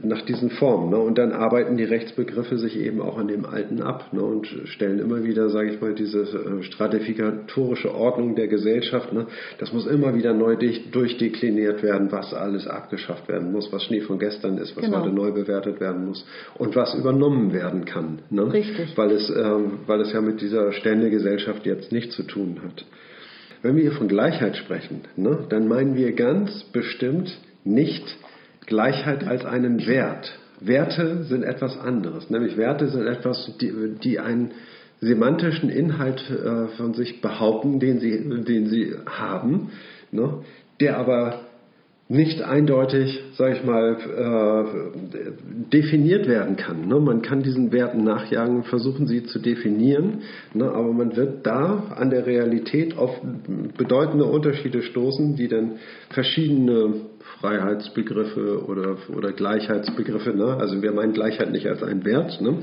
nach diesen Formen. Ne? Und dann arbeiten die Rechtsbegriffe sich eben auch an dem Alten ab ne? und stellen immer wieder, sage ich mal, diese äh, stratifikatorische Ordnung der Gesellschaft. Ne? Das muss immer wieder neu durchdekliniert werden, was alles abgeschafft werden muss, was Schnee von gestern ist, was genau. heute neu bewertet werden muss und was übernommen werden kann. Ne? Richtig. Weil es, äh, weil es ja mit dieser Ständegesellschaft jetzt nichts zu tun hat. Wenn wir hier von Gleichheit sprechen, ne, dann meinen wir ganz bestimmt nicht Gleichheit als einen Wert. Werte sind etwas anderes, nämlich Werte sind etwas, die, die einen semantischen Inhalt äh, von sich behaupten, den sie, den sie haben, ne, der aber nicht eindeutig, sage ich mal, äh, definiert werden kann. Ne? Man kann diesen Werten nachjagen, versuchen sie zu definieren, ne? aber man wird da an der Realität auf bedeutende Unterschiede stoßen, die dann verschiedene Freiheitsbegriffe oder, oder Gleichheitsbegriffe, ne? also wir meinen Gleichheit nicht als einen Wert, ne?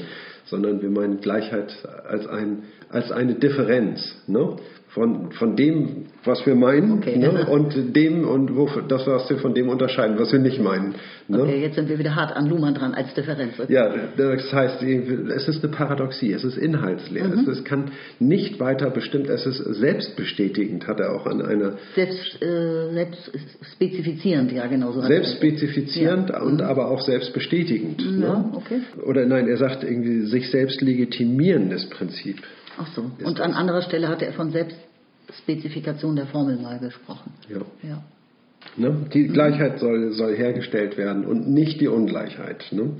sondern wir meinen Gleichheit als, ein, als eine Differenz. Ne? Von, von dem, was wir meinen, okay. ne? (laughs) und dem und wo, das, was wir von dem unterscheiden, was wir nicht meinen. Ne? Okay, jetzt sind wir wieder hart an Luhmann dran als Differenz. Okay. Ja, das heißt, es ist eine Paradoxie, es ist inhaltsleer, mhm. es, es, kann nicht weiter bestimmt, es ist selbstbestätigend, hat er auch an einer... Selbst, äh, selbstspezifizierend, ja genau so. Selbstspezifizierend ja. und mhm. aber auch selbstbestätigend. Ja, ne? okay. Oder nein, er sagt irgendwie sich selbst legitimierendes Prinzip. Ach so. Und an anderer Stelle hatte er von Selbstspezifikation der Formel mal gesprochen. Ja. ja. Ne? Die Gleichheit soll, soll hergestellt werden und nicht die Ungleichheit. Ne?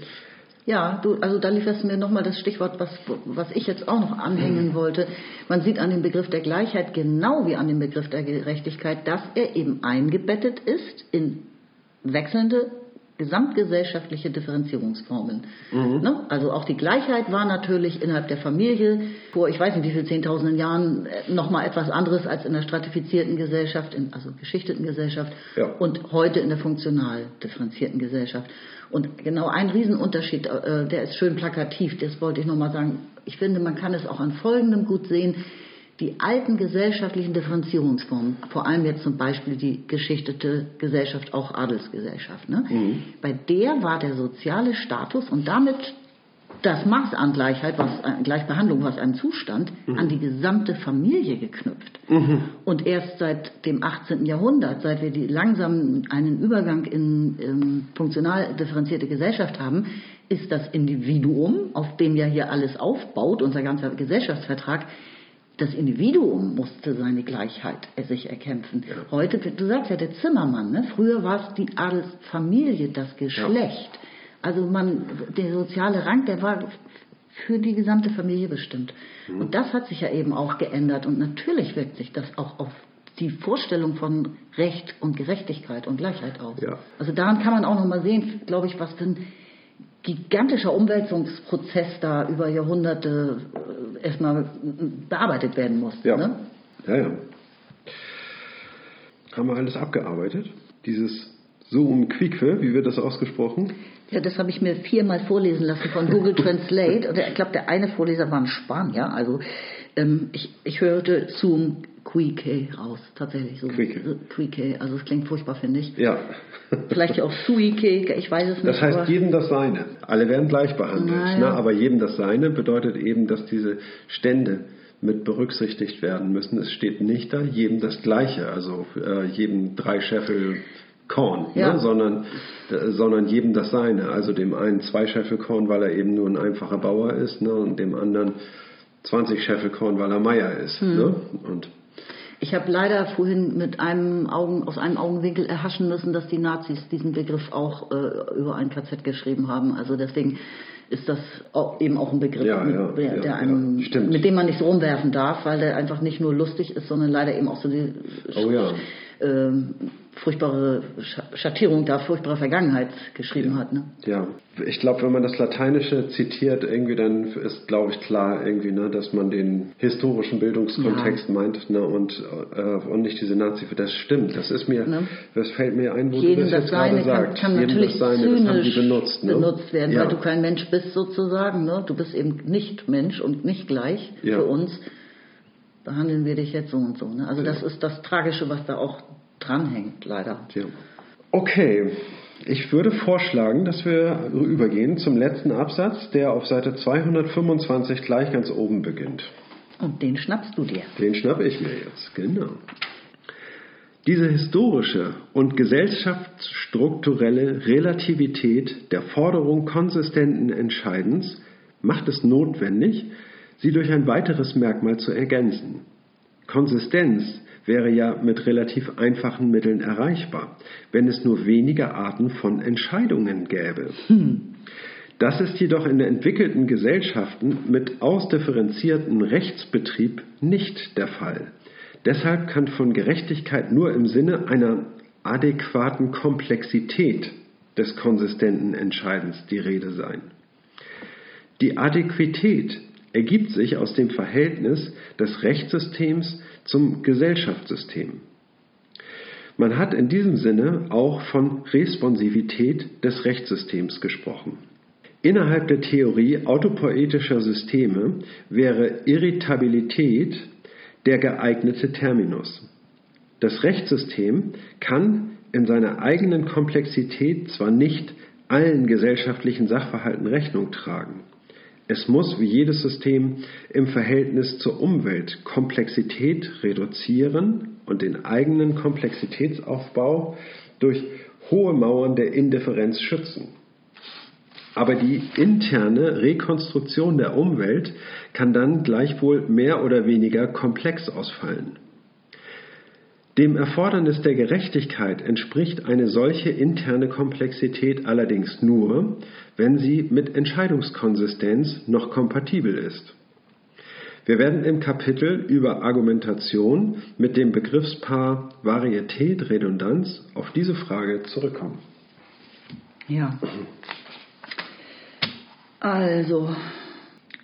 Ja, du, also da lieferst du mir nochmal das Stichwort, was, was ich jetzt auch noch anhängen mhm. wollte. Man sieht an dem Begriff der Gleichheit genau wie an dem Begriff der Gerechtigkeit, dass er eben eingebettet ist in wechselnde gesamtgesellschaftliche Differenzierungsformen. Mhm. Ne? Also auch die Gleichheit war natürlich innerhalb der Familie vor, ich weiß nicht wie viel, zehntausenden Jahren äh, nochmal etwas anderes als in der stratifizierten Gesellschaft, in, also geschichteten Gesellschaft ja. und heute in der funktional differenzierten Gesellschaft. Und genau ein Riesenunterschied, äh, der ist schön plakativ, das wollte ich nochmal sagen. Ich finde, man kann es auch an Folgendem gut sehen die alten gesellschaftlichen Differenzierungsformen, vor allem jetzt zum Beispiel die geschichtete Gesellschaft, auch Adelsgesellschaft, ne? Mhm. bei der war der soziale Status und damit das Maß an Gleichheit, was, an Gleichbehandlung, was einem zustand, an die gesamte Familie geknüpft. Und erst seit dem 18. Jahrhundert, seit wir die langsam einen Übergang in, in funktional differenzierte Gesellschaft haben, ist das Individuum, auf dem ja hier alles aufbaut, unser ganzer Gesellschaftsvertrag, das Individuum musste seine Gleichheit sich erkämpfen. Heute, du sagst ja der Zimmermann, ne? früher war es die Adelsfamilie, das Geschlecht. Also man, der soziale Rang, der war für die gesamte Familie bestimmt. Mhm. Und das hat sich ja eben auch geändert. Und natürlich wirkt sich das auch auf die Vorstellung von Recht und Gerechtigkeit und Gleichheit aus. Ja. Also daran kann man auch nochmal sehen, glaube ich, was für ein gigantischer Umwälzungsprozess da über Jahrhunderte äh, erstmal bearbeitet werden muss. Ja. Ne? Ja, ja. Haben wir alles abgearbeitet? Dieses Zoom Quique, wie wird das ausgesprochen? Ja, das habe ich mir viermal vorlesen lassen von Google Translate. Und ich glaube, der eine Vorleser war ein Spanier. Also ähm, ich, ich hörte Zoom Quique raus, tatsächlich so. Quique. So, Quique, also es klingt furchtbar, finde ich. Ja. Vielleicht auch Suike, ich weiß es nicht. Das heißt, jedem das Seine. Alle werden gleich behandelt. Na ja. Ne? Aber jedem das Seine bedeutet eben, dass diese Stände mit berücksichtigt werden müssen. Es steht nicht da, jedem das Gleiche, also äh, jedem drei Scheffel Korn, Ja. ne? sondern, sondern jedem das Seine. Also dem einen zwei Scheffel Korn, weil er eben nur ein einfacher Bauer ist, ne? und dem anderen 20 Scheffel Korn, weil er Meier ist. Hm. Ne? Und Ich habe leider vorhin mit einem Augen, aus einem Augenwinkel erhaschen müssen, dass die Nazis diesen Begriff auch äh, über ein KZ geschrieben haben. Also deswegen ist das auch, eben auch ein Begriff, Ja, mit, ja, der, der ja, einem, mit dem man nicht so rumwerfen darf, weil der einfach nicht nur lustig ist, sondern leider eben auch so die Oh furchtbare Scha- Schattierung da, furchtbare Vergangenheit geschrieben hat. Ne? Ja, ich glaube, wenn man das Lateinische zitiert, irgendwie dann ist, glaube ich, klar, irgendwie, ne, dass man den historischen Bildungskontext meint ne, und, äh, und nicht diese Nazi. Das stimmt, das ist mir, Ne? das fällt mir ein, wo Jedem du das jetzt gerade Seine kann, sagst. kann Jedem natürlich das Seine, das haben die benutzt. Ne? benutzt werden, ja. weil du kein Mensch bist sozusagen. Ne? Du bist eben nicht Mensch und nicht gleich Ja. für uns. Behandeln wir dich jetzt so und so. Ne? Also das ist das Tragische, was da auch dranhängt, leider. Ja. Okay, ich würde vorschlagen, dass wir übergehen zum letzten Absatz, der auf Seite 225 gleich ganz oben beginnt. Und den schnappst du dir. Den schnappe ich mir jetzt, genau. Diese historische und gesellschaftsstrukturelle Relativität der Forderung konsistenten Entscheidens macht es notwendig, sie durch ein weiteres Merkmal zu ergänzen. Konsistenz wäre ja mit relativ einfachen Mitteln erreichbar, wenn es nur wenige Arten von Entscheidungen gäbe. Das ist jedoch in entwickelten Gesellschaften mit ausdifferenziertem Rechtsbetrieb nicht der Fall. Deshalb kann von Gerechtigkeit nur im Sinne einer adäquaten Komplexität des konsistenten Entscheidens die Rede sein. Die Adäquität ergibt sich aus dem Verhältnis des Rechtssystems zum Gesellschaftssystem. Man hat in diesem Sinne auch von Responsivität des Rechtssystems gesprochen. Innerhalb der Theorie autopoetischer Systeme wäre Irritabilität der geeignete Terminus. Das Rechtssystem kann in seiner eigenen Komplexität zwar nicht allen gesellschaftlichen Sachverhalten Rechnung tragen, es muss wie jedes System im Verhältnis zur Umwelt Komplexität reduzieren und den eigenen Komplexitätsaufbau durch hohe Mauern der Indifferenz schützen. Aber die interne Rekonstruktion der Umwelt kann dann gleichwohl mehr oder weniger komplex ausfallen. Dem Erfordernis der Gerechtigkeit entspricht eine solche interne Komplexität allerdings nur, wenn sie mit Entscheidungskonsistenz noch kompatibel ist. Wir werden im Kapitel über Argumentation mit dem Begriffspaar Varietät, Redundanz auf diese Frage zurückkommen. Ja. Also,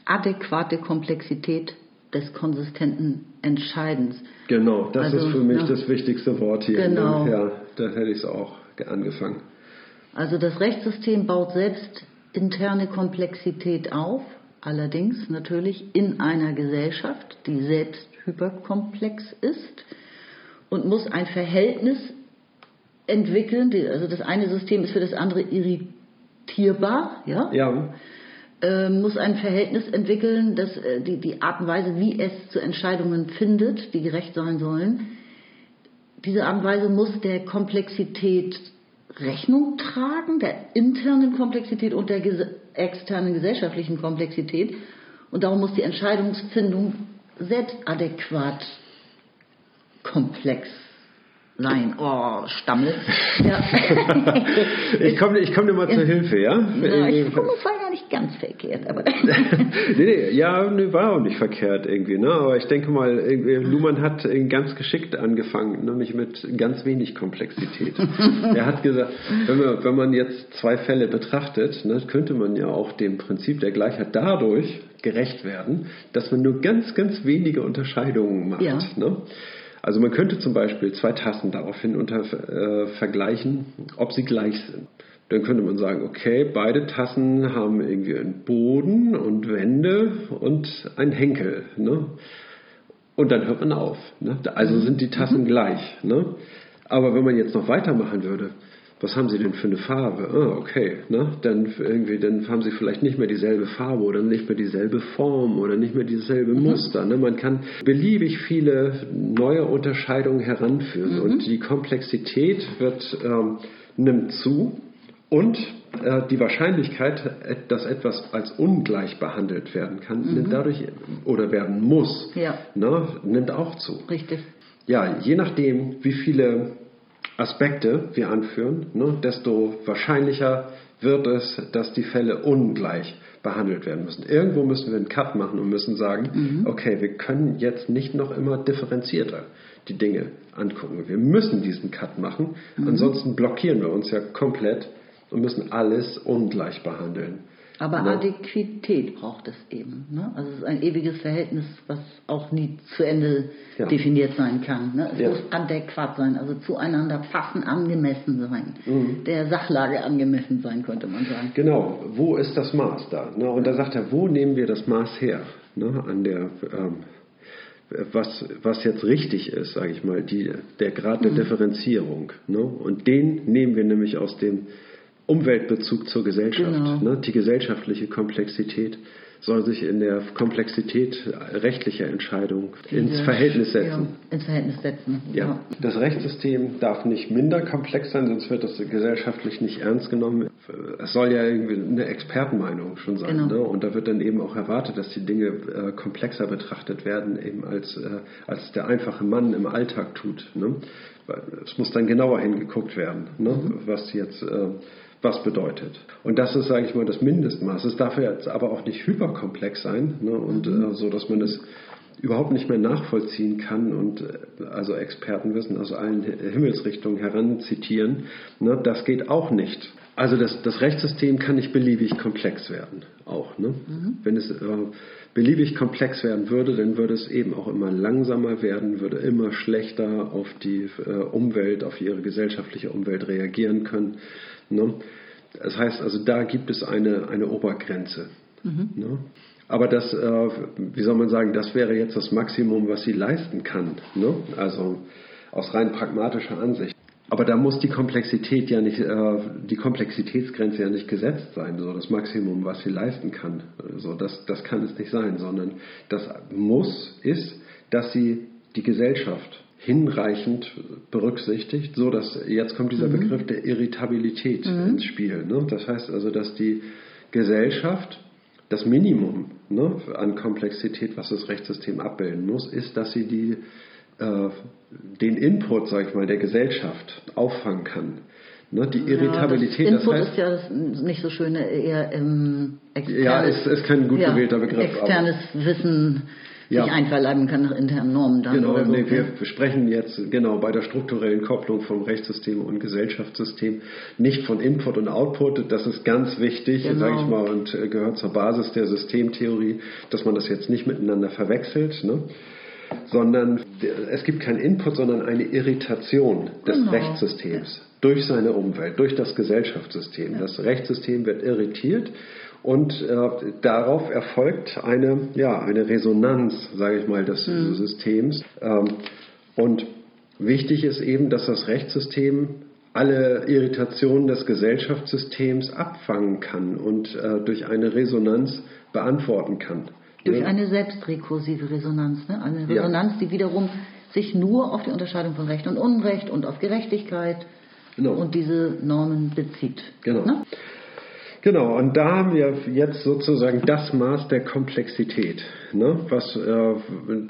adäquate Komplexität des konsistenten Entscheidens. Genau, das Also, ist für mich ja. das wichtigste Wort hier. Genau. Ne? Ja, da hätte ich es auch angefangen. Also das Rechtssystem baut selbst interne Komplexität auf, allerdings natürlich in einer Gesellschaft, die selbst hyperkomplex ist und muss ein Verhältnis entwickeln. Also das eine System ist für das andere irritierbar, ja? Ja. Äh, muss ein Verhältnis entwickeln, dass äh, die, die Art und Weise, wie es zu Entscheidungen findet, die gerecht sein sollen, diese Art und Weise muss der Komplexität Rechnung tragen, der internen Komplexität und der externen gesellschaftlichen Komplexität. Und darum muss die Entscheidungsfindung selbst adäquat komplex Nein, oh, Stammel. Ja. (laughs) ich komme ich komm dir mal zur Hilfe, ja? ja ich komme es war gar nicht ganz verkehrt, aber. (laughs) nee, nee, ja, nee, war auch nicht verkehrt irgendwie, ne? Aber ich denke mal, Luhmann hat ganz geschickt angefangen, nämlich mit ganz wenig Komplexität. er hat gesagt, wenn man, wenn man jetzt zwei Fälle betrachtet, ne, könnte man ja auch dem Prinzip der Gleichheit dadurch gerecht werden, dass man nur ganz, ganz wenige Unterscheidungen macht. Ja. Ne? Also man könnte zum Beispiel zwei Tassen daraufhin unter, äh, vergleichen, ob sie gleich sind. Dann könnte man sagen, okay, beide Tassen haben irgendwie einen Boden und Wände und einen Henkel. Ne? Und dann hört man auf. Ne? Also sind die Tassen mhm. gleich. Ne? Aber wenn man jetzt noch weitermachen würde, was haben Sie denn für eine Farbe? Ah, okay, ne? Dann irgendwie, dann haben Sie vielleicht nicht mehr dieselbe Farbe oder nicht mehr dieselbe Form oder nicht mehr dieselbe mhm. Muster. Ne? Man kann beliebig viele neue Unterscheidungen heranführen mhm. und die Komplexität wird ähm, nimmt zu und äh, die Wahrscheinlichkeit, dass etwas als ungleich behandelt werden kann, mhm. nimmt dadurch oder werden muss, ja. ne, nimmt auch zu. Richtig. Ja, je nachdem, wie viele Aspekte wir anführen, ne, desto wahrscheinlicher wird es, dass die Fälle ungleich behandelt werden müssen. Irgendwo müssen wir einen Cut machen und müssen sagen, mhm. okay, wir können jetzt nicht noch immer differenzierter die Dinge angucken. Wir müssen diesen Cut machen, mhm. ansonsten blockieren wir uns ja komplett und müssen alles ungleich behandeln. Aber ne? Adäquität braucht es eben. Ne? Also es ist ein ewiges Verhältnis, was auch nie zu Ende ja. definiert sein kann. Ne? Es ja. muss adäquat sein, also zueinander passen, angemessen sein. Mhm. Der Sachlage angemessen sein, könnte man sagen. Genau, wo ist das Maß da? Ne? Und da sagt er, wo nehmen wir das Maß her? Ne? An der ähm, was, was jetzt richtig ist, sage ich mal, die, der Grad der mhm. Differenzierung. Ne? Und den nehmen wir nämlich aus dem Umweltbezug zur Gesellschaft. Genau. Ne? Die gesellschaftliche Komplexität soll sich in der Komplexität rechtlicher Entscheidungen ins Verhältnis setzen. Ja, ins Verhältnis setzen. Ja. ja. Das Rechtssystem darf nicht minder komplex sein, sonst wird das gesellschaftlich nicht ernst genommen. Es soll ja irgendwie eine Expertenmeinung schon sein. Genau. Ne? Und da wird dann eben auch erwartet, dass die Dinge äh, komplexer betrachtet werden, eben als, äh, als der einfache Mann im Alltag tut. Ne? Es muss dann genauer hingeguckt werden, ne? Mhm. was jetzt äh, was bedeutet. Und das ist, sage ich mal, das Mindestmaß. Es darf jetzt aber auch nicht hyperkomplex sein ne? und mhm. äh, so, dass man es überhaupt nicht mehr nachvollziehen kann und äh, also Expertenwissen aus allen Himmelsrichtungen heranzitieren. Ne? Das geht auch nicht. Also das, das Rechtssystem kann nicht beliebig komplex werden, auch. Ne? Mhm. Wenn es äh, beliebig komplex werden würde, dann würde es eben auch immer langsamer werden, würde immer schlechter auf die äh, Umwelt, auf ihre gesellschaftliche Umwelt reagieren können. Ne? Das heißt also, da gibt es eine, eine Obergrenze. Mhm. Ne? Aber das, äh, wie soll man sagen, das wäre jetzt das Maximum, was sie leisten kann. Ne? Also aus rein pragmatischer Ansicht. Aber da muss die Komplexität ja nicht, äh, die Komplexitätsgrenze ja nicht gesetzt sein, so das Maximum, was sie leisten kann. So, das, das kann es nicht sein, sondern das muss ist, dass sie die Gesellschaft hinreichend berücksichtigt, so dass jetzt kommt dieser mhm. Begriff der Irritabilität mhm. ins Spiel. Ne? Das heißt also, dass die Gesellschaft das Minimum ne, an Komplexität, was das Rechtssystem abbilden muss, ist, dass sie die, äh, den Input, sag ich mal, der Gesellschaft auffangen kann. Ne, die Irritabilität. Ja, das Input das heißt, ist ja das nicht so schöne, eher ähm, externes, Ja, ist, ist kein gut gewählter Begriff. Externes Wissen ja. sich einverleiben kann nach internen Normen dann. Genau, so. nee, wir, wir sprechen jetzt genau bei der strukturellen Kopplung vom Rechtssystem und Gesellschaftssystem nicht von Input und Output. Das ist ganz wichtig, genau. sage ich mal, und äh, gehört zur Basis der Systemtheorie, dass man das jetzt nicht miteinander verwechselt. Ne? sondern es gibt keinen Input, sondern eine Irritation des genau. Rechtssystems durch seine Umwelt, durch das Gesellschaftssystem. Ja. Das Rechtssystem wird irritiert Und äh, darauf erfolgt eine, ja, eine Resonanz, sage ich mal, des mhm. Systems. Ähm, und wichtig ist eben, dass das Rechtssystem alle Irritationen des Gesellschaftssystems abfangen kann und äh, durch eine Resonanz beantworten kann. Durch eine selbstrekursive Resonanz, ne? eine Resonanz, ja. die wiederum sich nur auf die Unterscheidung von Recht und Unrecht und auf Gerechtigkeit genau. und diese Normen bezieht. Genau. Ne? Genau, und da haben wir jetzt sozusagen das Maß der Komplexität, ne, was, äh,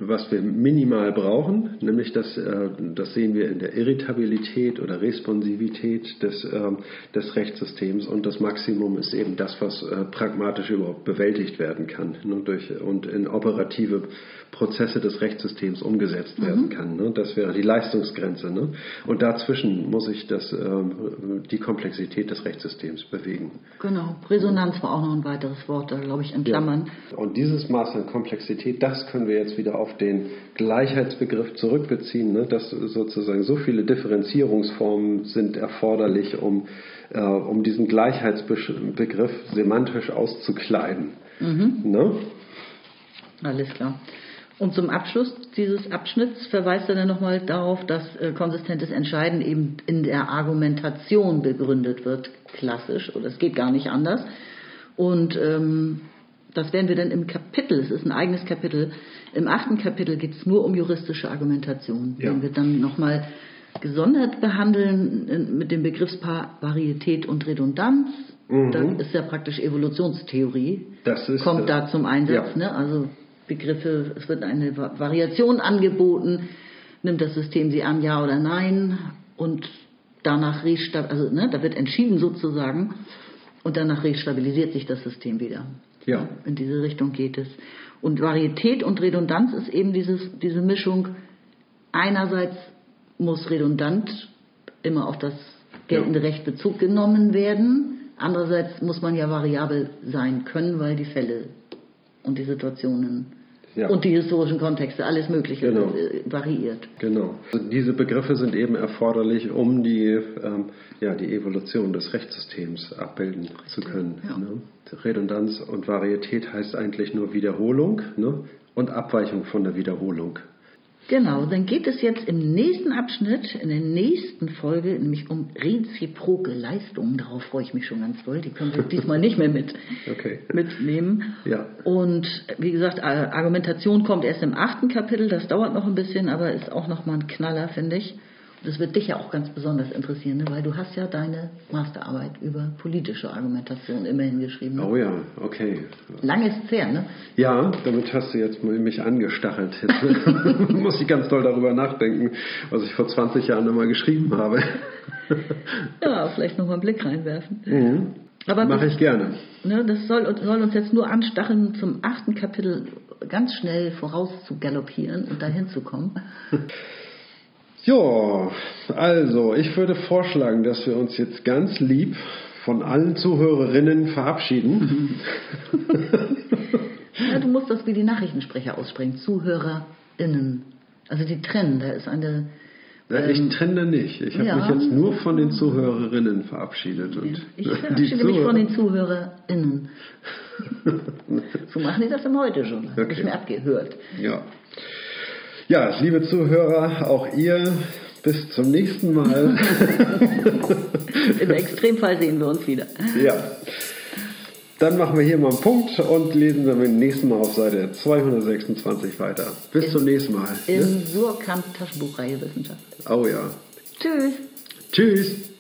was wir minimal brauchen, nämlich das, äh, das sehen wir in der Irritabilität oder Responsivität des, äh, des Rechtssystems und das Maximum ist eben das, was äh, pragmatisch überhaupt bewältigt werden kann ne, durch, und in operative Prozesse des Rechtssystems umgesetzt werden mhm. kann. Ne? Das wäre die Leistungsgrenze. Ne? Und dazwischen muss ich das, ähm, die Komplexität des Rechtssystems bewegen. Genau. Resonanz war auch noch ein weiteres Wort, da glaube ich in Klammern. Ja. Und dieses Maß an Komplexität, das können wir jetzt wieder auf den Gleichheitsbegriff zurückbeziehen, ne? dass sozusagen so viele Differenzierungsformen sind erforderlich, um, äh, um diesen Gleichheitsbegriff semantisch auszukleiden. Mhm. Ne? Alles klar. Und zum Abschluss dieses Abschnitts verweist er dann nochmal darauf, dass äh, konsistentes Entscheiden eben in der Argumentation begründet wird, klassisch, oder es geht gar nicht anders. Und ähm, das werden wir dann im Kapitel, es ist ein eigenes Kapitel, im achten Kapitel geht es nur um juristische Argumentation. Ja. Den wir dann nochmal gesondert behandeln mit dem Begriffspaar Varietät und Redundanz. Mhm. Das ist ja praktisch Evolutionstheorie. Das ist, kommt da zum Einsatz. Ja. Ne? Also Begriffe, es wird eine Variation angeboten, nimmt das System sie an, ja oder nein, und danach also ne, da wird entschieden sozusagen, und danach restabilisiert sich das System wieder. Ja. In diese Richtung geht es. Und Varietät und Redundanz ist eben dieses, diese Mischung. Einerseits muss redundant immer auf das geltende ja. Recht Bezug genommen werden. Andererseits muss man ja variabel sein können, weil die Fälle und die Situationen ja. und die historischen Kontexte, alles Mögliche genau. Äh, variiert. Genau. Also diese Begriffe sind eben erforderlich, um die, ähm, ja, die Evolution des Rechtssystems abbilden zu können. Ja. Ne? Redundanz und Varietät heißt eigentlich nur Wiederholung ne? und Abweichung von der Wiederholung. Genau, dann geht es jetzt im nächsten Abschnitt, in der nächsten Folge, nämlich um reziproke Leistungen. Darauf freue ich mich schon ganz doll. Die können wir (laughs) diesmal nicht mehr mit, okay. mitnehmen. Ja. Und wie gesagt, Argumentation kommt erst im achten Kapitel. Das dauert noch ein bisschen, aber ist auch nochmal ein Knaller, finde ich. Das wird dich ja auch ganz besonders interessieren, ne? weil du hast ja deine Masterarbeit über politische Argumentation immerhin geschrieben. Ne? Oh ja, okay. Lang ist es her, ne? Ja, damit hast du jetzt mich angestachelt. Jetzt (laughs) muss ich ganz doll darüber nachdenken, was ich vor 20 Jahren nochmal geschrieben habe. (laughs) ja, vielleicht nochmal einen Blick reinwerfen. Mhm. Aber Mache ich gerne. Ne, das soll, soll, uns jetzt nur anstacheln, zum achten Kapitel ganz schnell voraus zu galoppieren und dahin zu kommen. (laughs) Ja, also ich würde vorschlagen, dass wir uns jetzt ganz lieb von allen Zuhörerinnen verabschieden. (laughs) ja, du musst das wie die Nachrichtensprecher aussprechen. ZuhörerInnen. Also die trennen, da ist eine. Ja, ich ähm, trenne nicht. Ich habe ja. mich jetzt nur von den Zuhörerinnen verabschiedet. Und ich (laughs) verabschiede mich von den ZuhörerInnen. (laughs) so machen die das im Heute schon. Okay. Habe ich mir abgehört. Ja. Ja, liebe Zuhörer, auch ihr, bis zum nächsten Mal. (laughs) Im Extremfall sehen wir uns wieder. Ja. Dann machen wir hier mal einen Punkt und lesen dann beim nächsten Mal auf Seite 226 weiter. Bis in, zum nächsten Mal. Im ne? Surkamp Taschenbuchreihe Wissenschaft. Oh ja. Tschüss. Tschüss.